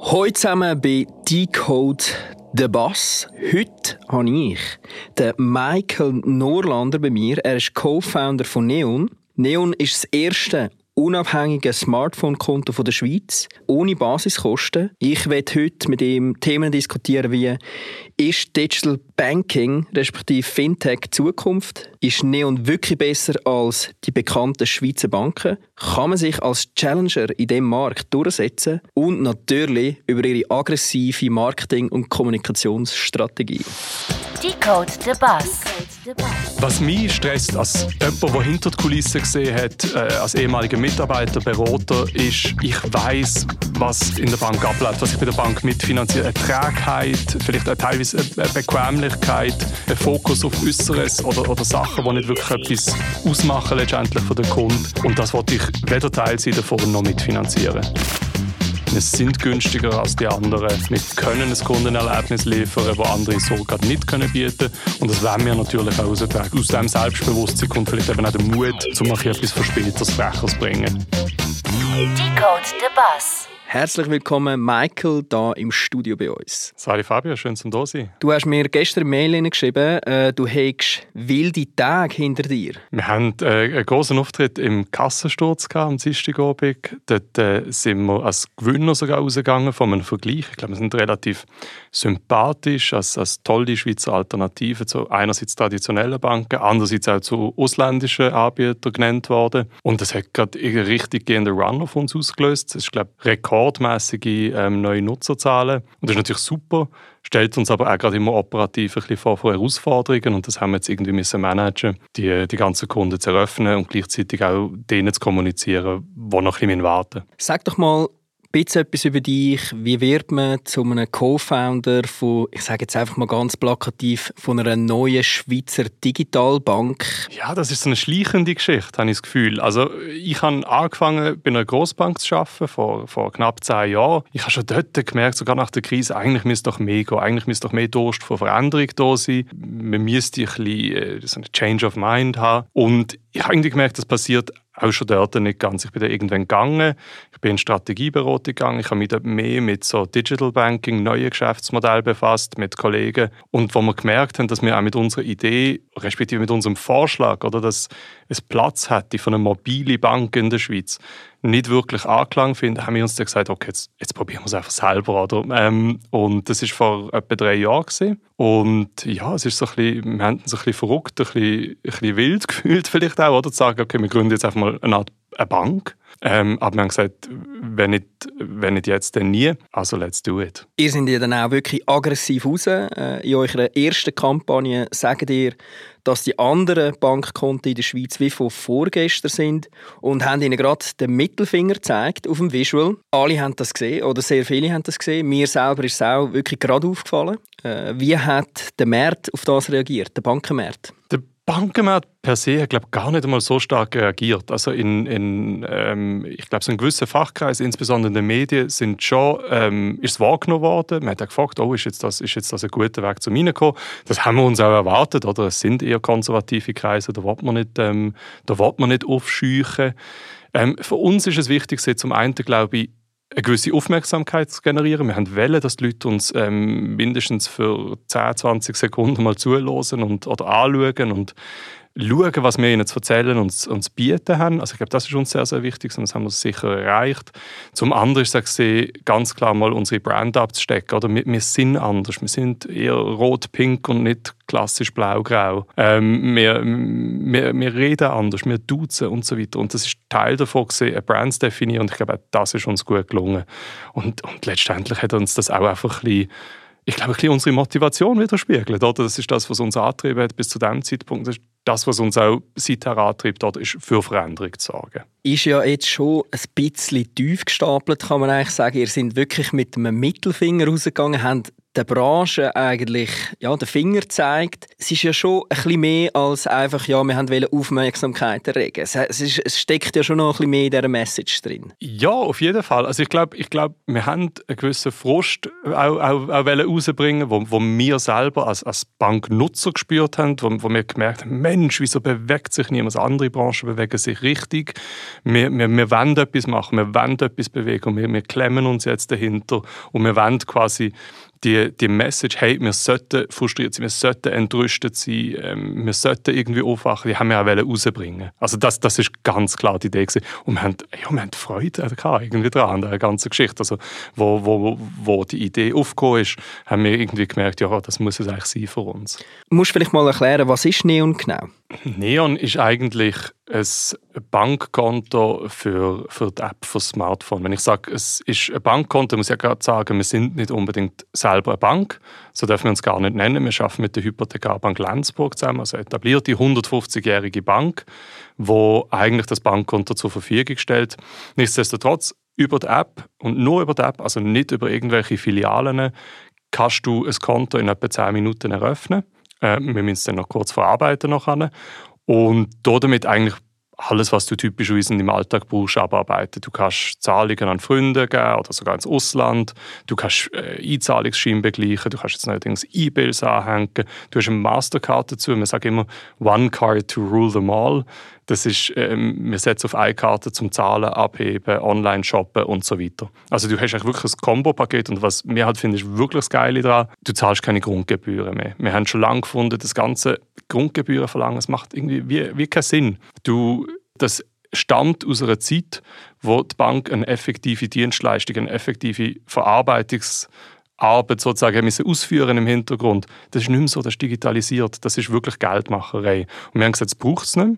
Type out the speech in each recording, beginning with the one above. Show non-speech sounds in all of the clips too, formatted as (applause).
Heute zusammen bei Decode The Bass. Heute habe ich den Michael Norlander bei mir. Er ist Co-Founder von Neon. Neon ist das erste unabhängige Smartphone-Konto der Schweiz, ohne Basiskosten. Ich werde heute mit ihm Themen diskutieren wie ist Digital Banking respektive Fintech Zukunft? Ist Neon wirklich besser als die bekannten Schweizer Banken? Kann man sich als Challenger in diesem Markt durchsetzen? Und natürlich über ihre aggressive Marketing- und Kommunikationsstrategie. Decode the Bus. Was mich stresst, als jemand, der hinter die Kulissen gesehen hat, äh, als ehemaliger Mitarbeiter, Berater, ist, ich weiß, was in der Bank abläuft, was ich bei der Bank mitfinanziere. Eine Trägheit, vielleicht eine teilweise eine Bequemlichkeit, ein Fokus auf Äußeres oder, oder Sachen, die nicht wirklich etwas ausmachen letztendlich für den Kunden. Und das wollte ich weder Teil sein davon noch mitfinanzieren. Wir sind günstiger als die anderen. Wir können ein Kundenerlebnis liefern, das andere so gerade nicht können bieten Und das wollen wir natürlich auch austragen. Aus diesem Selbstbewusstsein kommt vielleicht eben auch der Mut, um etwas für späteres Freches zu bringen. Decode the Bus. Herzlich willkommen, Michael, hier im Studio bei uns. Sali Fabio, schön zum da sein. Du hast mir gestern eine Mail geschrieben, äh, du hättest wilde Tage hinter dir. Wir haben äh, einen großen Auftritt im Kassensturz am Dienstagabend. Dort äh, sind wir als Gewinner sogar rausgegangen von einem Vergleich. Ich glaube, wir sind relativ sympathisch, als, als tolle Schweizer Alternative zu einerseits traditionellen Banken, andererseits auch zu ausländischen Anbietern genannt worden. Und das hat gerade einen richtig gehenden Run auf uns ausgelöst. Das ist, glaube ich, Rekord rekordmäßige ähm, neue Nutzerzahlen. Und das ist natürlich super, stellt uns aber auch gerade immer operativ ein bisschen vor, vor Herausforderungen und das haben wir jetzt irgendwie müssen managen, die, die ganzen Kunden zu eröffnen und gleichzeitig auch denen zu kommunizieren, die noch ein bisschen warten Sag doch mal, bisschen etwas über dich. Wie wird man zu einem Co-Founder von, ich sage jetzt einfach mal ganz plakativ, von einer neuen Schweizer Digitalbank? Ja, das ist so eine schleichende Geschichte, habe ich das Gefühl. Also ich habe angefangen, bei einer Großbank zu arbeiten, vor, vor knapp zehn Jahren. Ich habe schon dort gemerkt, sogar nach der Krise, eigentlich müsste doch mehr gehen, eigentlich müsste doch mehr Durst von Veränderung da sein. Man müsste ein bisschen äh, so eine Change of Mind haben. Und ich habe irgendwie gemerkt, das passiert auch schon dort nicht ganz. Ich bin da irgendwann gegangen, ich bin in Strategieberatung gegangen, ich habe mich mehr mit so Digital Banking, neuen Geschäftsmodellen befasst, mit Kollegen. Und wo wir gemerkt haben, dass wir auch mit unserer Idee, respektive mit unserem Vorschlag, oder dass es Platz hätte für eine mobile Bank in der Schweiz, nicht wirklich Anklang finden, haben wir uns dann gesagt, okay, jetzt, jetzt probieren wir es einfach selber. Oder? Ähm, und das war vor etwa drei Jahren. Gewesen. Und ja, es ist so ein bisschen, wir haben uns ein bisschen verrückt, ein bisschen, ein bisschen wild (laughs) gefühlt vielleicht auch, oder? Zu sagen, okay, wir gründen jetzt einfach mal eine Art eine Bank. Ähm, aber wir haben gesagt, wenn nicht, wenn nicht jetzt, dann nie. Also let's do it. Ihr seid ja dann auch wirklich aggressiv raus. Äh, in eurer ersten Kampagne sagt ihr, dass die anderen Bankkonten in der Schweiz wie von vorgestern sind und haben ihnen gerade den Mittelfinger gezeigt auf dem Visual. Alle haben das gesehen oder sehr viele haben das gesehen. Mir selber ist es auch wirklich gerade aufgefallen. Äh, wie hat der Markt auf das reagiert, der Bankenmarkt? Der Bankenmarkt per se hat, glaube gar nicht einmal so stark reagiert. Also in, in ähm, ich glaube, so in gewissen Fachkreisen, insbesondere in den Medien, sind schon, ähm, ist es wahrgenommen worden. Man hat gefragt, oh, ist jetzt, das, ist jetzt das ein guter Weg zum Reinkommen? Das haben wir uns auch erwartet. Oder? Es sind eher konservative Kreise, da will man nicht, ähm, da man nicht aufscheuchen. Ähm, für uns ist es wichtig, zum einen, glaube ich, eine gewisse Aufmerksamkeit zu generieren. Wir haben wollen, dass die Leute uns ähm, mindestens für 10, 20 Sekunden mal zuhören und, oder anschauen und schauen, was wir ihnen zu erzählen und uns bieten haben. Also ich glaube, das ist uns sehr, sehr wichtig und das haben wir sicher erreicht. Zum anderen ist es ganz klar mal unsere Brand abzustecken. Oder wir, wir sind anders. Wir sind eher rot-pink und nicht klassisch blau-grau. Ähm, wir, wir, wir reden anders, wir duzen und so weiter. Und das ist Teil davon, gewesen, eine Brand zu definieren. Und ich glaube, das ist uns gut gelungen. Und, und letztendlich hat uns das auch einfach ein bisschen ich glaube, ein bisschen unsere Motivation widerspiegelt. Oder? Das ist das, was uns angetrieben hat bis zu diesem Zeitpunkt. Das ist das, was uns auch seither antreibt, oder ist für Veränderung zu sorgen. Ist ja jetzt schon ein bisschen tief gestapelt, kann man eigentlich sagen. Ihr seid wirklich mit einem Mittelfinger rausgegangen, habt der Branche eigentlich ja, den Finger zeigt. Es ist ja schon ein bisschen mehr als einfach, ja, wir haben Aufmerksamkeit erregen. Es, ist, es steckt ja schon noch ein bisschen mehr in dieser Message drin. Ja, auf jeden Fall. Also ich glaube, ich glaub, wir haben einen gewissen Frust auch, auch, auch rausbringen, wo, wo wir selber als, als Banknutzer gespürt haben, wo, wo wir gemerkt haben, Mensch, wieso bewegt sich niemand? Andere Branchen bewegen sich richtig. Wir, wir, wir wollen etwas machen, wir wollen etwas bewegen und wir, wir klemmen uns jetzt dahinter und wir wollen quasi die, die Message, hey, wir sollten frustriert sein, wir sollten entrüstet sein, ähm, wir sollten irgendwie aufwachen, die haben wir auch rausbringen Also das, das ist ganz klar die Idee gewesen. Und wir haben, ja, wir haben Freude gehabt, irgendwie dran, an der ganzen Geschichte. Also wo, wo, wo die Idee aufgekommen ist, haben wir irgendwie gemerkt, ja, das muss es eigentlich sein für uns. Du musst vielleicht mal erklären, was ist Neon genau? Neon ist eigentlich ein Bankkonto für, für die App für das Smartphone. Wenn ich sage, es ist ein Bankkonto, muss ich ja gerade sagen, wir sind nicht unbedingt selber eine Bank. So dürfen wir uns gar nicht nennen. Wir arbeiten mit der Hypothekarbank Lenzburg zusammen, also etablierte 150-jährige Bank, wo eigentlich das Bankkonto zur Verfügung stellt. Nichtsdestotrotz über die App und nur über die App, also nicht über irgendwelche Filialen, kannst du ein Konto in etwa 10 Minuten eröffnen. Äh, wir müssen es dann noch kurz verarbeiten. Nachher. Und damit eigentlich alles, was du typischerweise im Alltag brauchst, abarbeiten. Du kannst Zahlungen an Freunde geben oder sogar ins Ausland. Du kannst äh, Einzahlungsschein begleichen. Du kannst jetzt neuerdings E-Bills anhängen. Du hast eine Mastercard dazu. Wir sagen immer One Card to rule them all. Das ist, ähm, wir setzen auf eine Karte zum Zahlen, Abheben, Online shoppen und so weiter. Also du hast eigentlich wirklich ein Kombo-Paket und was mir halt finde, ist wirklich das Geile daran, du zahlst keine Grundgebühren mehr. Wir haben schon lange gefunden, das ganze Grundgebühren verlangen, das macht irgendwie wie, wie keinen Sinn. Du, das stammt aus einer Zeit, wo die Bank eine effektive Dienstleistung, eine effektive Verarbeitungs- Arbeit sozusagen müssen ausführen im Hintergrund. Das ist nicht mehr so, das ist digitalisiert. Das ist wirklich Geldmacherei. Und wir haben gesagt, das braucht es nicht mehr.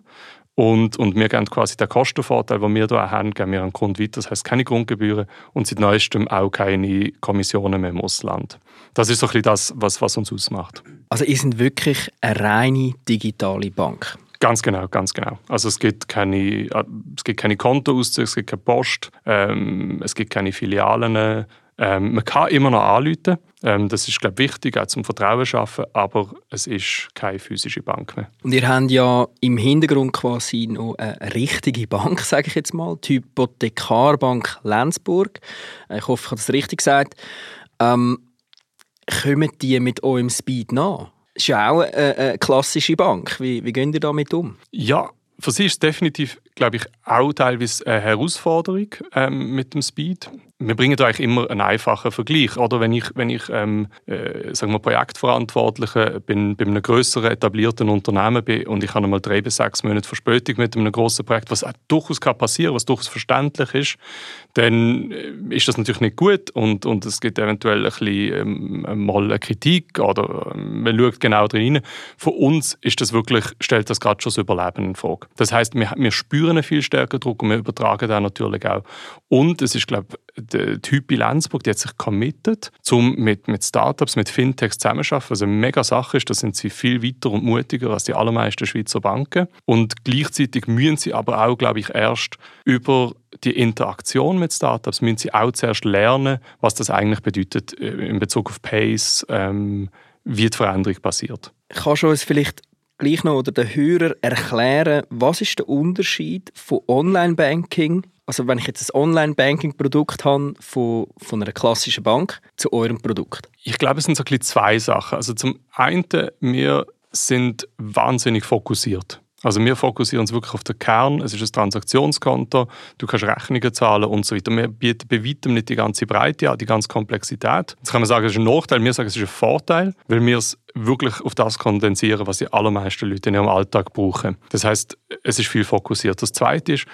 Und, und wir geben quasi den Kostenvorteil, den wir hier haben, geben wir an den Kunden weiter. Das heißt keine Grundgebühren und seit neuestem auch keine Kommissionen mehr im Ausland. Das ist so ein bisschen das, was, was uns ausmacht. Also ihr seid wirklich eine reine digitale Bank? Ganz genau, ganz genau. Also es gibt keine, äh, es gibt keine Kontoauszüge, es gibt keine Post, ähm, es gibt keine Filialen, ähm, man kann immer noch anrufen. Ähm, das ist, glaube ich, wichtig, auch zum Vertrauen schaffen, aber es ist keine physische Bank mehr. Und ihr habt ja im Hintergrund quasi noch eine richtige Bank, sage ich jetzt mal, die Hypothekarbank Lenzburg. Ich hoffe, ich habe das richtig gesagt. Ähm, kommen die mit eurem Speed nach? Das ist ja auch eine, eine klassische Bank. Wie, wie geht ihr damit um? Ja, für sie ist es definitiv, glaube ich, auch teilweise eine Herausforderung ähm, mit dem Speed wir bringen da eigentlich immer einen einfachen Vergleich. Oder wenn ich, wenn ich ähm, äh, sagen wir, Projektverantwortlicher bin, bei einem größeren etablierten Unternehmen bin und ich habe einmal drei bis sechs Monate Verspätung mit einem großen Projekt, was durchaus kann passieren, was durchaus verständlich ist, dann äh, ist das natürlich nicht gut und, und es gibt eventuell ein bisschen ähm, mal eine Kritik oder ähm, man schaut genau drin. Für uns ist das wirklich, stellt das gerade schon das Überleben in Frage. Das heißt, wir, wir spüren einen viel stärkeren Druck und wir übertragen den natürlich auch. Und es ist, glaube ich, die Hypi Lenzburg, die hat sich committed, um mit, mit Startups, mit Fintechs zusammenzuarbeiten, was eine mega Sache ist. Da sind sie viel weiter und mutiger als die allermeisten Schweizer Banken. Und gleichzeitig müssen sie aber auch, glaube ich, erst über die Interaktion mit Startups, müssen sie auch zuerst lernen, was das eigentlich bedeutet äh, in Bezug auf Pace, ähm, wie die Veränderung passiert. Kannst du uns vielleicht gleich noch oder den Hörer erklären, was ist der Unterschied von Online-Banking also wenn ich jetzt ein Online-Banking-Produkt habe von, von einer klassischen Bank zu eurem Produkt? Ich glaube, es sind so ein bisschen zwei Sachen. Also zum einen, wir sind wahnsinnig fokussiert. Also wir fokussieren uns wirklich auf den Kern. Es ist ein Transaktionskonto, du kannst Rechnungen zahlen und so weiter. Wir bieten bei weitem nicht die ganze Breite an, die ganze Komplexität. Jetzt kann man sagen, es ist ein Nachteil. Wir sagen, es ist ein Vorteil, weil wir es wirklich auf das kondensieren, was die allermeisten Leute in ihrem Alltag brauchen. Das heißt, es ist viel fokussiert. Das Zweite ist,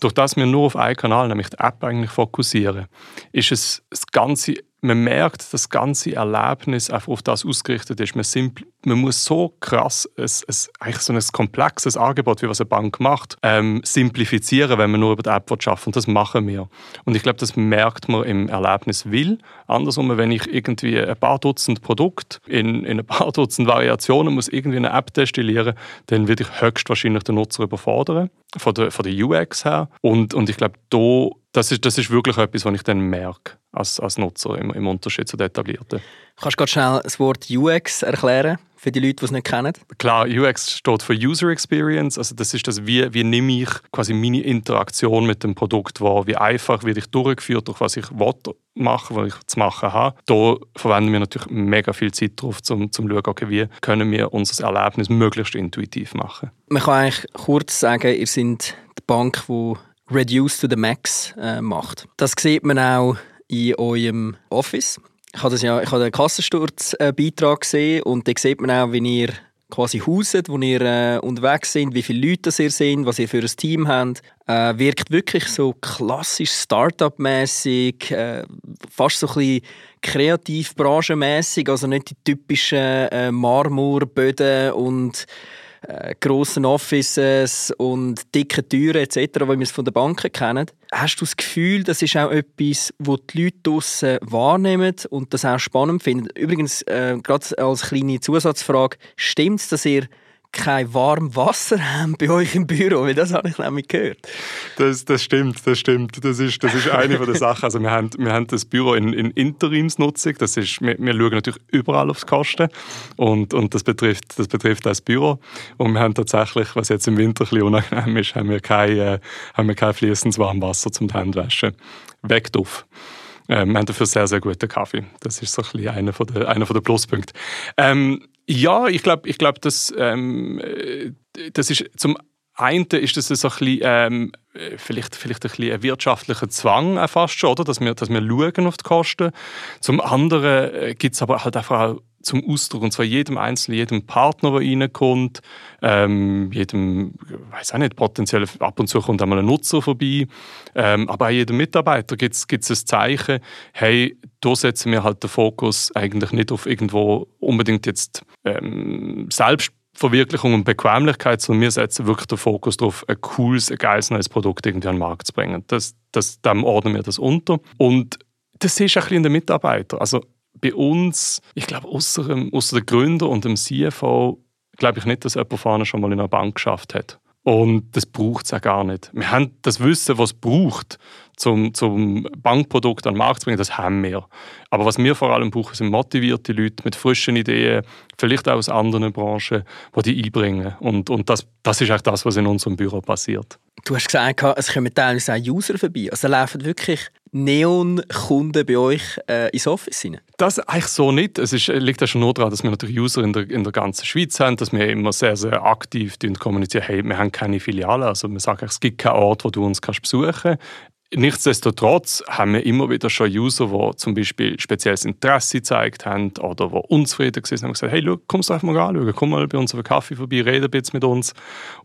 durch das wir nur auf einen Kanal, nämlich die App, eigentlich fokussieren, ist es das ganze man merkt, das ganze Erlebnis einfach auf das ausgerichtet ist. Man, simpl, man muss so krass ein, ein, eigentlich so ein komplexes Angebot, wie was eine Bank macht, ähm, simplifizieren, wenn man nur über die App arbeiten Und das machen wir. Und ich glaube, das merkt man im Erlebnis will. Andersrum, wenn ich irgendwie ein paar Dutzend Produkte in, in ein paar Dutzend Variationen muss irgendwie eine App destillieren, dann würde ich höchstwahrscheinlich den Nutzer überfordern, von der, von der UX her. Und, und ich glaube, da das ist, das ist wirklich etwas, was ich dann merke als, als Nutzer im, im Unterschied zu den etablierten. Kannst du gerade schnell das Wort UX erklären für die Leute, die es nicht kennen? Klar, UX steht für User Experience. Also das ist das, wie, wie nehme ich quasi meine Interaktion mit dem Produkt wahr, wie einfach werde ich durchgeführt, durch was ich will machen, was ich zu machen habe. Da verwenden wir natürlich mega viel Zeit drauf, um zu schauen, okay, wie können wir unser Erlebnis möglichst intuitiv machen. Man kann eigentlich kurz sagen, ihr seid die Bank, die Reduce to the Max äh, macht. Das sieht man auch in eurem Office. Ich habe, das ja, ich habe den Kassensturzbeitrag gesehen und da sieht man auch, wie ihr quasi hauset, wo ihr äh, unterwegs sind, wie viele Leute ihr seid, was ihr für ein Team habt. Äh, wirkt wirklich so klassisch Startup-mäßig, äh, fast so ein bisschen kreativ branchenmäßig, also nicht die typischen äh, Marmorböden und äh, grossen Offices und dicke Türen etc., wie wir es von den Banken kennen. Hast du das Gefühl, das ist auch etwas, wo die Leute draussen wahrnehmen und das auch spannend finden? Übrigens, äh, gerade als kleine Zusatzfrage, stimmt es, dass ihr kein warmes Wasser haben bei euch im Büro, weil das habe ich nämlich gehört. Das, das stimmt, das stimmt. Das ist, das ist eine der (laughs) Sachen. Also wir haben, wir haben das Büro in, in Interimsnutzung. Das ist, wir, wir schauen natürlich überall aufs Kosten und, und das, betrifft, das betrifft das Büro. Und wir haben tatsächlich, was jetzt im Winter ein bisschen unangenehm ist, haben wir kein, äh, haben wir kein fließendes Warmwasser zum Händewaschen. Weg drauf. Ähm, wir haben dafür sehr, sehr guten Kaffee. Das ist so ein bisschen einer der, einer der Pluspunkte. Ähm, ja, ich glaube, ich glaub, das, ähm, das ist zum einen ist das ein bisschen, ähm, vielleicht, vielleicht ein, ein wirtschaftlicher Zwang fast schon, oder? Dass, wir, dass wir schauen auf die Kosten. Zum anderen äh, gibt es aber halt einfach auch zum Ausdruck, und zwar jedem Einzelnen, jedem Partner, der reinkommt, ähm, jedem, weiß auch nicht, potenziell ab und zu kommt einmal ein Nutzer vorbei, ähm, aber auch jedem Mitarbeiter gibt es ein Zeichen, hey, da setzen wir halt den Fokus eigentlich nicht auf irgendwo unbedingt jetzt ähm, Selbstverwirklichung und Bequemlichkeit, sondern wir setzen wirklich den Fokus darauf, ein cooles, ein geiles neues Produkt irgendwie an den Markt zu bringen. Das, das, dem ordnen wir das unter. Und das ist ein bisschen den Mitarbeitern. Also bei uns, ich glaube, außer, außer dem Gründer und dem CFO, glaube ich nicht, dass jemand vorne schon mal in einer Bank geschafft hat. Und das braucht es auch gar nicht. Wir haben das Wissen, was es braucht, zum, zum Bankprodukt an den Markt zu bringen, das haben wir. Aber was wir vor allem brauchen, sind motivierte Leute mit frischen Ideen, vielleicht auch aus anderen Branchen, die die einbringen. Und, und das, das ist eigentlich das, was in unserem Büro passiert. Du hast gesagt, es kommen teilweise auch User vorbei. Also laufen wirklich Neon-Kunden bei euch äh, ins Office rein? Das eigentlich so nicht. Es ist, liegt ja schon nur daran, dass wir natürlich User in der, in der ganzen Schweiz haben, dass wir immer sehr, sehr aktiv kommunizieren, hey, wir haben keine Filiale. Also wir sagen, es gibt keinen Ort, wo du uns kannst besuchen kannst. Nichtsdestotrotz haben wir immer wieder schon User, die zum Beispiel spezielles Interesse gezeigt haben oder die unzufrieden waren und haben gesagt, hey, schau, es einfach mal anschauen, komm mal bei uns auf einen Kaffee vorbei, rede ein bisschen mit uns.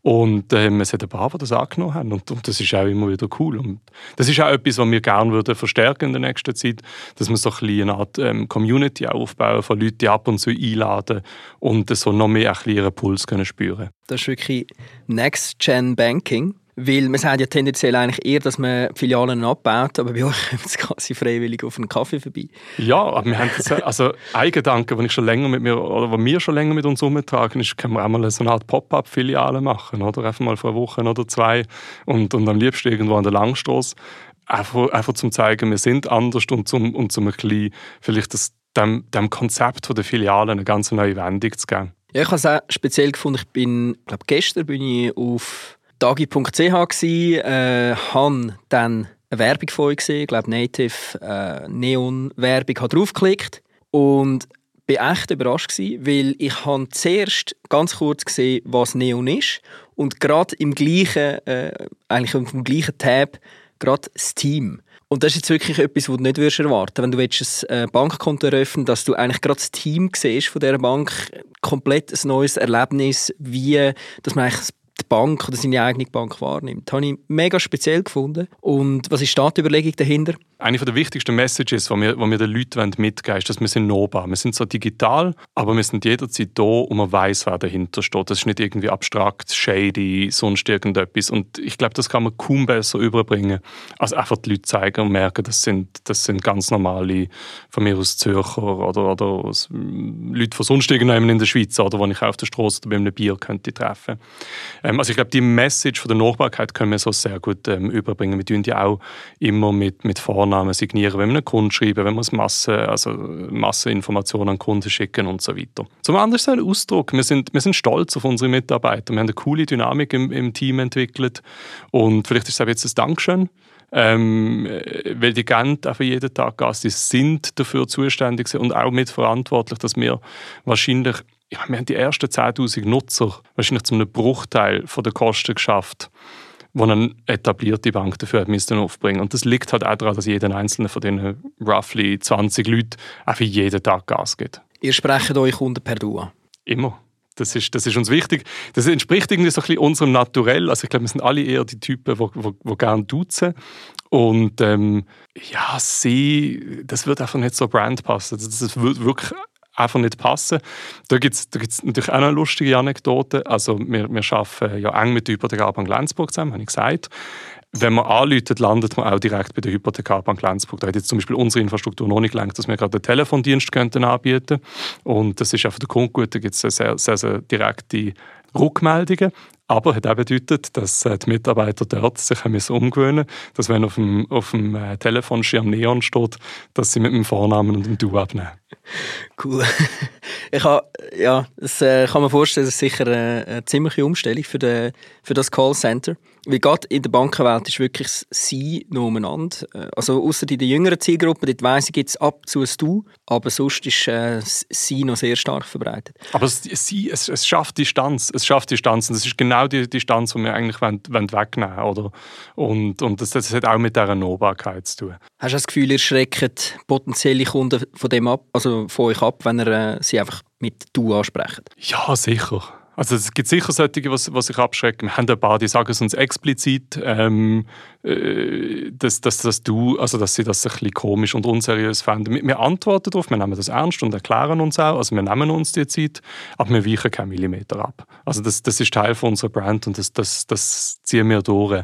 Und ähm, es hat ein paar, die das angenommen haben und, und, das ist auch immer wieder cool. Und das ist auch etwas, was wir gerne würden verstärken in der nächsten Zeit, dass wir so ein eine Art ähm, Community aufbauen von Leuten, die ab und zu einladen und so noch mehr ein ihren Puls können spüren Das ist wirklich Next-Gen-Banking weil man sagt ja tendenziell eigentlich eher, dass man Filialen abbaut, aber bei euch (laughs) kommt es quasi freiwillig auf einen Kaffee vorbei. Ja, aber wir haben das, also ein Gedanke, den ich schon länger mit mir, oder was wir schon länger mit uns umtragen, ist, können wir auch mal so eine Art Pop-up-Filiale machen, oder? Einfach mal vor einer Woche oder zwei und, und am liebsten irgendwo an der Langstrasse. Einfach, einfach zum zeigen, wir sind anders und zum, und zum ein bisschen, vielleicht das, dem, dem Konzept der Filiale eine ganz neue Wendung zu geben. Ja, ich habe es auch speziell gefunden. Ich bin, glaube gestern bin ich auf Dagi.ch äh, habe dann eine Werbung von euch gesehen, ich glaube Native äh, Neon-Werbung, habe draufgeklickt und bin echt überrascht gewesen, weil ich habe zuerst ganz kurz gesehen, was Neon ist und gerade im gleichen, äh, eigentlich dem gleichen Tab, gerade Steam. Und das ist jetzt wirklich etwas, was du nicht erwarten würdest. Wenn du ein äh, Bankkonto eröffnen dass du eigentlich gerade das Team siehst von dieser Bank, komplett ein neues Erlebnis, wie dass man eigentlich die Bank oder seine eigene Bank wahrnimmt. Das habe ich mega speziell gefunden. Und was ist die Überlegung dahinter? Eine der wichtigsten Messages, die wir, die wir den Leuten mitgeben wollen, ist, dass wir sind nahbar. Wir sind so digital, aber wir sind jederzeit da und man weiß, wer dahinter steht. Das ist nicht irgendwie abstrakt, shady, sonst irgendetwas. Und ich glaube, das kann man kaum besser überbringen, als einfach die Leute zeigen und merken, das sind, das sind ganz normale, von mir aus Zürcher oder, oder aus, Leute von sonst irgendjemandem in der Schweiz oder die ich auf der Straße oder bei einem Bier könnte treffen Ähm, also ich glaube, die Message von der Nachbarkeit können wir so sehr gut ähm, überbringen. Wir tun die auch immer mit, mit Vornamen signieren, wenn wir einen Kunden schreiben, wenn wir Masse, also Masseninformationen an Kunden schicken und so weiter. Zum anderen ist es ein Ausdruck. Wir sind, wir sind stolz auf unsere Mitarbeiter. Wir haben eine coole Dynamik im, im Team entwickelt und vielleicht ist es auch jetzt ein Dankeschön ähm, weil die gehen einfach jeden Tag Gas, die sind dafür zuständig und auch mitverantwortlich, dass wir wahrscheinlich, ja, wir haben die ersten 10'000 Nutzer wahrscheinlich zu einem Bruchteil von der Kosten geschafft, wo eine etablierte Bank dafür hat müssen aufbringen. Und das liegt halt auch daran, dass jeder einzelne von diesen roughly 20 Leuten einfach jeden Tag Gas gibt. Ihr sprecht eure Kunden per Du an? Immer. Das ist, das ist uns wichtig. Das entspricht irgendwie so ein bisschen unserem Naturell. Also ich glaube, wir sind alle eher die Typen, die, gerne duzen. Und ähm, ja, sie, das wird einfach nicht so Brand passen. Das, das wird wirklich einfach nicht passen. Da gibt es natürlich auch eine lustige Anekdote. Also wir, wir arbeiten ja eng mit der Hypothekarbank Lenzburg zusammen, habe ich gesagt. Wenn man anläutet, landet man auch direkt bei der Hypothekarbank Lenzburg. Da hat jetzt zum Beispiel unsere Infrastruktur noch nicht gelangt, dass wir gerade einen Telefondienst könnten anbieten Und das ist einfach der Grund gut, da gibt es sehr, sehr, sehr direkte Rückmeldungen. Aber hat auch bedeutet, dass äh, die Mitarbeiter dort sich haben umgewöhnen dass wenn auf dem, auf dem äh, Telefonschirm Neon steht, dass sie mit dem Vornamen und dem Du abnehmen. Cool. (laughs) Ich habe, ja, das äh, kann man vorstellen, das ist sicher eine, ziemliche Umstellung für, den, für das Callcenter. Wie gerade in der Bankenwelt ist wirklich das Sie noch umeinander. Also außer in der jüngeren Zielgruppe, dort weiss ich, gibt es ab zu ein Du, aber sonst ist äh, Sie noch sehr stark verbreitet. Aber es, Sie, es, es schafft Distanz, es schafft Distanz und das ist genau die Distanz, die wir eigentlich wollen, wollen wegnehmen wollen. Und, und das, das hat auch mit dieser Nahbarkeit zu tun. Hast du das Gefühl, ihr schreckt potenzielle Kunden von dem ab, also von euch ab, wenn ihr äh, sie einfach mit «du» ansprecht? Ja, sicher. Also es gibt sicher solche, die, die sich abschrecken. Wir haben ein paar, die sagen es uns explizit, ähm, äh, dass, dass, dass, du, also dass sie das ein bisschen komisch und unseriös fanden. Wir, antworten darauf, wir nehmen das ernst und erklären uns auch. Also wir nehmen uns die Zeit, aber wir weichen keinen Millimeter ab. Also das, das ist Teil von unserer Brand und das, das, das ziehen wir durch.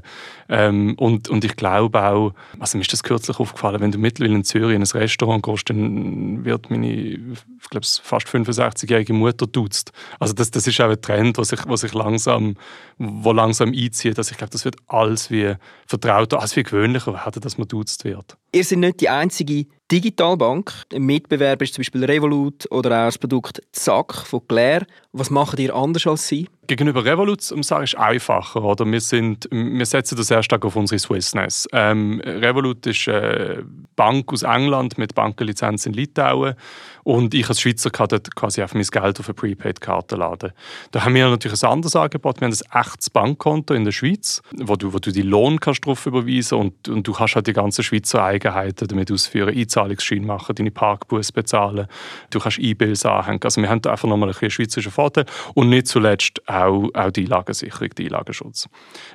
Ähm, und, und ich glaube auch, also mir ist das kürzlich aufgefallen, wenn du mittlerweile in Zürich in ein Restaurant gehst, dann wird meine, ich glaube, fast 65-jährige Mutter duzt. Also das, das ist auch Trend, was sich, was sich langsam, wo langsam einzieht. Also ich glaube, das wird alles wie vertrauter, alles wie gewöhnlicher werden, dass man duzt wird. Ihr seid nicht die einzige Digitalbank. Ein Mitbewerber ist zum Beispiel Revolut oder auch das Produkt Zack von Claire. Was macht ihr anders als sie? Gegenüber Revolut um sagen, ist einfacher. Oder? Wir, sind, wir setzen das sehr stark auf unsere Swissness. Ähm, Revolut ist eine Bank aus England mit Bankenlizenz in Litauen. Und ich als Schweizer kann dort quasi einfach mein Geld auf eine Prepaid-Karte laden. Da haben wir natürlich ein anderes Angebot. Wir haben ein echtes Bankkonto in der Schweiz, wo du, wo du die Lohn kannst drauf überweisen und, und du kannst halt die ganzen Schweizer Eigenheiten damit ausführen. Einzahlungsschein machen, deine Parkbus bezahlen. Du kannst E-Bills anhängen. Also wir haben da einfach nochmal einen schweizerischen Vorteil. Und nicht zuletzt auch, auch die Einlagensicherung, die Einlagenschutz.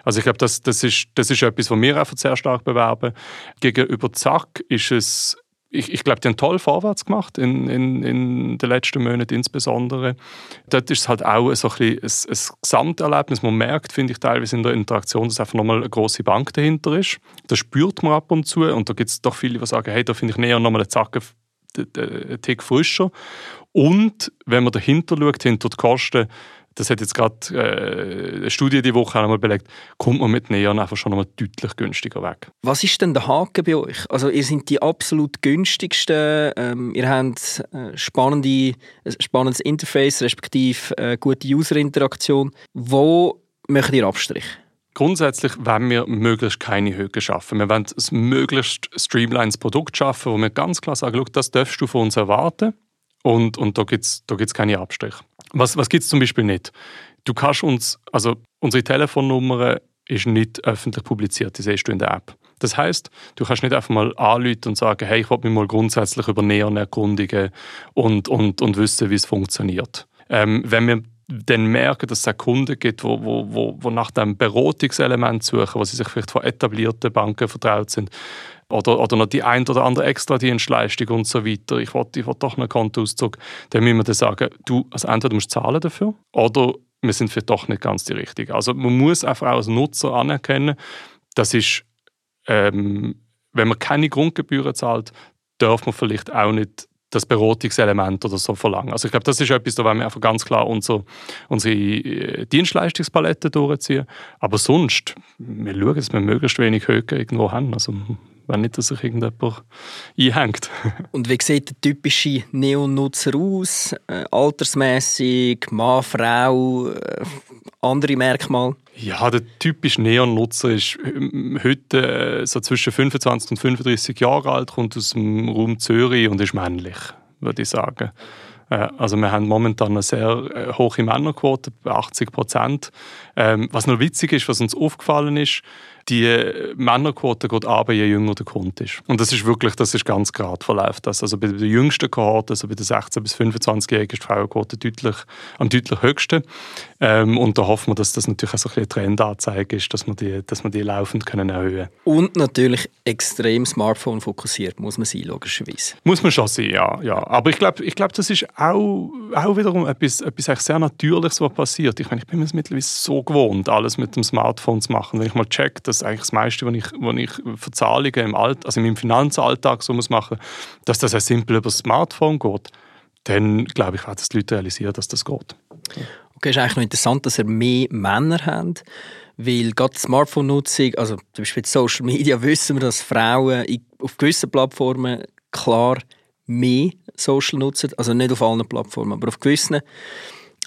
Also ich glaube, das, das, ist, das ist etwas, was wir einfach sehr stark bewerben. Gegenüber Zack ist es ich, ich glaube, die haben toll vorwärts gemacht, in, in, in den letzten Monaten insbesondere. Dort ist es halt auch so ein, ein, ein Gesamterlebnis. Man merkt, finde ich, teilweise in der Interaktion, dass einfach nochmal eine große Bank dahinter ist. Das spürt man ab und zu. Und da gibt es doch viele, die sagen, hey, da finde ich näher nochmal eine Zacke einen Tick frischer. Und wenn man dahinter schaut, hinter die Kosten, das hat jetzt gerade äh, eine Studie die Woche einmal belegt, kommt man mit Neon einfach schon einmal deutlich günstiger weg. Was ist denn der Haken bei euch? Also ihr seid die absolut günstigsten, ähm, ihr habt äh, spannende, ein spannendes Interface, respektive äh, gute User-Interaktion. Wo möchtet ihr Abstrich? Grundsätzlich wollen wir möglichst keine Höhe schaffen. Wir wollen ein möglichst streamlines Produkt schaffen, wo wir ganz klar sagen, das darfst du von uns erwarten und, und da gibt es da gibt's keine Abstriche. Was, was gibt es zum Beispiel nicht? Du kannst uns, also unsere Telefonnummer ist nicht öffentlich publiziert, die siehst du in der App. Das heißt, du kannst nicht einfach mal anrufen und sagen, hey, ich will mich mal grundsätzlich über Neon erkundigen und, und, und wissen, wie es funktioniert. Ähm, wenn wir dann merken, dass es Kunden gibt, die wo, wo, wo nach dem Beratungselement suchen, wo sie sich vielleicht von etablierten Banken vertraut sind, oder, oder noch die ein oder andere Extradienstleistung und so weiter. Ich wollte ich will doch einen Kontoauszug. Dann müssen wir dann sagen, du, also entweder musst du zahlen dafür oder wir sind vielleicht doch nicht ganz die Richtigen. Also man muss einfach auch als Nutzer anerkennen, das ist, ähm, wenn man keine Grundgebühren zahlt, darf man vielleicht auch nicht das Beratungselement oder so verlangen. Also ich glaube, das ist etwas, da wollen wir einfach ganz klar unser, unsere äh, Dienstleistungspalette durchziehen. Aber sonst, wir schauen, dass wir möglichst wenig Höhe irgendwo haben. Also wenn nicht, dass sich irgendjemand einhängt. (laughs) Und wie sieht der typische Neon-Nutzer aus? Äh, altersmäßig, Mann, Frau, äh, andere Merkmale? Ja, der typische Neon-Nutzer ist ähm, heute äh, so zwischen 25 und 35 Jahre alt, kommt aus dem Raum Zürich und ist männlich, würde ich sagen. Äh, also wir haben momentan eine sehr äh, hohe Männerquote, 80 Prozent. Ähm, was noch witzig ist, was uns aufgefallen ist, die Männerquote geht ab, je jünger der Kunde ist. Und das ist wirklich, das ist ganz gerade verläuft das. Also bei der jüngsten Kohorte, also bei den 16- bis 25-Jährigen, ist die Frauenquote deutlich, am deutlich höchsten. Ähm, und da hoffen wir, dass das natürlich auch so ein eine Trendanzeige ist, dass wir die, dass wir die laufend können erhöhen Und natürlich extrem Smartphone fokussiert, muss man sein, logischerweise. Muss man schon sein, ja. ja. Aber ich glaube, ich glaub, das ist auch, auch wiederum etwas, etwas sehr Natürliches, was passiert. Ich meine, ich bin mir mittlerweile so gewohnt, alles mit dem Smartphone zu machen. Wenn ich mal check, dass eigentlich das meiste, was ich, was ich für Zahlungen im, Alt, also in meinem Finanzalltag so muss machen dass das sehr simpel über das Smartphone geht, dann glaube ich, dass die Leute realisieren, dass das geht. Okay, ist eigentlich noch interessant, dass ihr mehr Männer habt, weil gerade die Smartphone-Nutzung, also zum Beispiel Social Media, (laughs) wissen wir, dass Frauen auf gewissen Plattformen klar mehr Social nutzen, also nicht auf allen Plattformen, aber auf gewissen.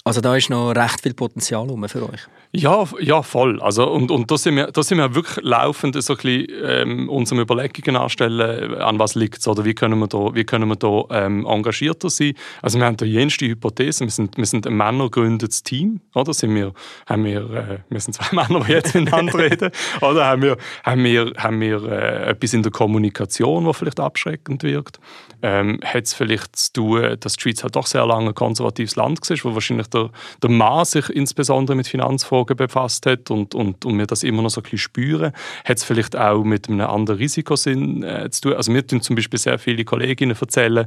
Also da ist noch recht viel Potenzial für euch. Ja, ja voll. Also, und und da, sind wir, da sind wir wirklich laufend so ein bisschen, ähm, unsere Überlegungen anstellen, an was liegt es oder wie können wir da, wie können wir da ähm, engagierter sein. Also wir haben da jenste Hypothesen. Wir sind, wir sind ein männergründetes Team. Oder? Sind wir, haben wir, äh, wir sind zwei (laughs) Männer, die jetzt miteinander reden. Oder haben wir, haben wir, haben wir äh, etwas in der Kommunikation, was vielleicht abschreckend wirkt? Ähm, Hat es vielleicht zu tun, dass die Schweiz halt doch sehr lange ein konservatives Land war, wo wahrscheinlich der, der Mann sich insbesondere mit Finanzfragen befasst hat und, und, und wir das immer noch so ein bisschen spüren. Hat es vielleicht auch mit einem anderen Risikosinn äh, zu tun? Also mir tun zum Beispiel sehr viele Kolleginnen erzählen,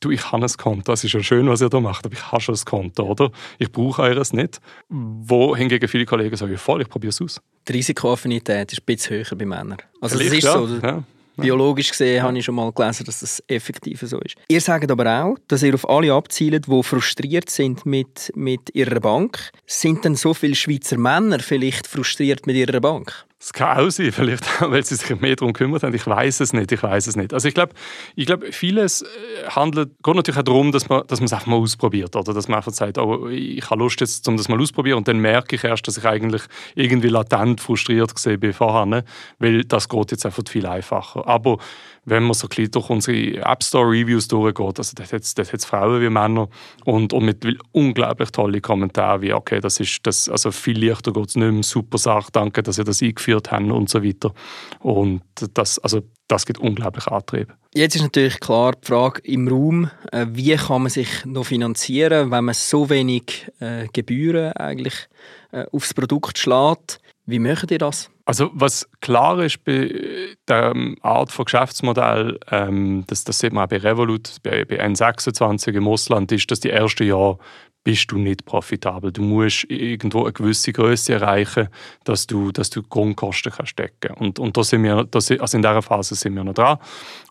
du, ich habe ein Konto, das ist ja schön, was ihr da macht, aber ich habe schon ein Konto, oder? Ich brauche eures nicht. Wo hingegen viele Kollegen sagen, voll, ich probiere es aus. Die Risikoaffinität ist ein bisschen höher bei Männern. Also das ist ja, so. Ja. Biologisch gesehen habe ich schon mal gelesen, dass das effektiv so ist. Ihr sagt aber auch, dass ihr auf alle abzielt, die frustriert sind mit, mit ihrer Bank. Sind denn so viele Schweizer Männer vielleicht frustriert mit ihrer Bank? Es kann auch sein, (laughs) vielleicht weil sie sich mehr darum gekümmert haben. Ich weiß es nicht, ich weiß es nicht. Also ich glaube, ich glaub, vieles äh, handelt, geht natürlich auch darum, dass man, dass man es einfach mal ausprobiert. Oder dass man einfach sagt, oh, ich habe Lust jetzt, um das mal auszuprobieren. Und dann merke ich erst, dass ich eigentlich irgendwie latent frustriert war vorher. Ne? Weil das geht jetzt einfach viel einfacher. Aber wenn man so ein bisschen durch unsere App Store Reviews durchgeht, also dort hat es Frauen wie Männer und, und mit unglaublich tolle Kommentare wie, okay, das ist, das, also viel leichter geht es nicht mehr, super Sache, danke, dass ihr das eingeführt habt und so weiter. Und das, also das gibt unglaublich Antrieb. Jetzt ist natürlich klar die Frage im Raum, äh, wie kann man sich noch finanzieren, wenn man so wenig äh, Gebühren eigentlich äh, aufs Produkt schlägt. Wie macht ihr das? Also was klar ist bei der Art von Geschäftsmodell, ähm, das, das sieht man auch bei Revolut, bei, bei N26 im Ausland, ist, dass die ersten Jahre bist du nicht profitabel. Du musst irgendwo eine gewisse Größe erreichen, dass du, dass du Grundkosten kannst decken und, und da sind wir, das, also in dieser Phase sind wir noch dran.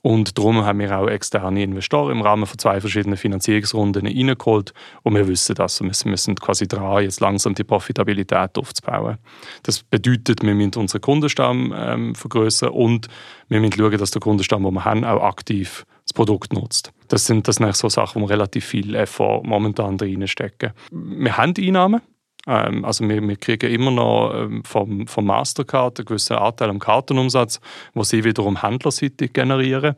Und darum haben wir auch externe Investoren im Rahmen von zwei verschiedenen Finanzierungsrunden reingeholt. Und wir wissen das. Wir sind, wir sind quasi dran, jetzt langsam die Profitabilität aufzubauen. Das bedeutet, wir müssen unseren Kundenstamm ähm, vergrößern und wir müssen schauen, dass der Kundenstamm, den wir haben, auch aktiv das Produkt nutzt. Das sind, das sind so Sachen, wo wir relativ viel Effort momentan reinstecken. Wir haben Einnahmen. Ähm, also wir, wir, kriegen immer noch ähm, vom, vom Mastercard einen gewissen Anteil am Kartenumsatz, wo sie wiederum händlerseitig generieren.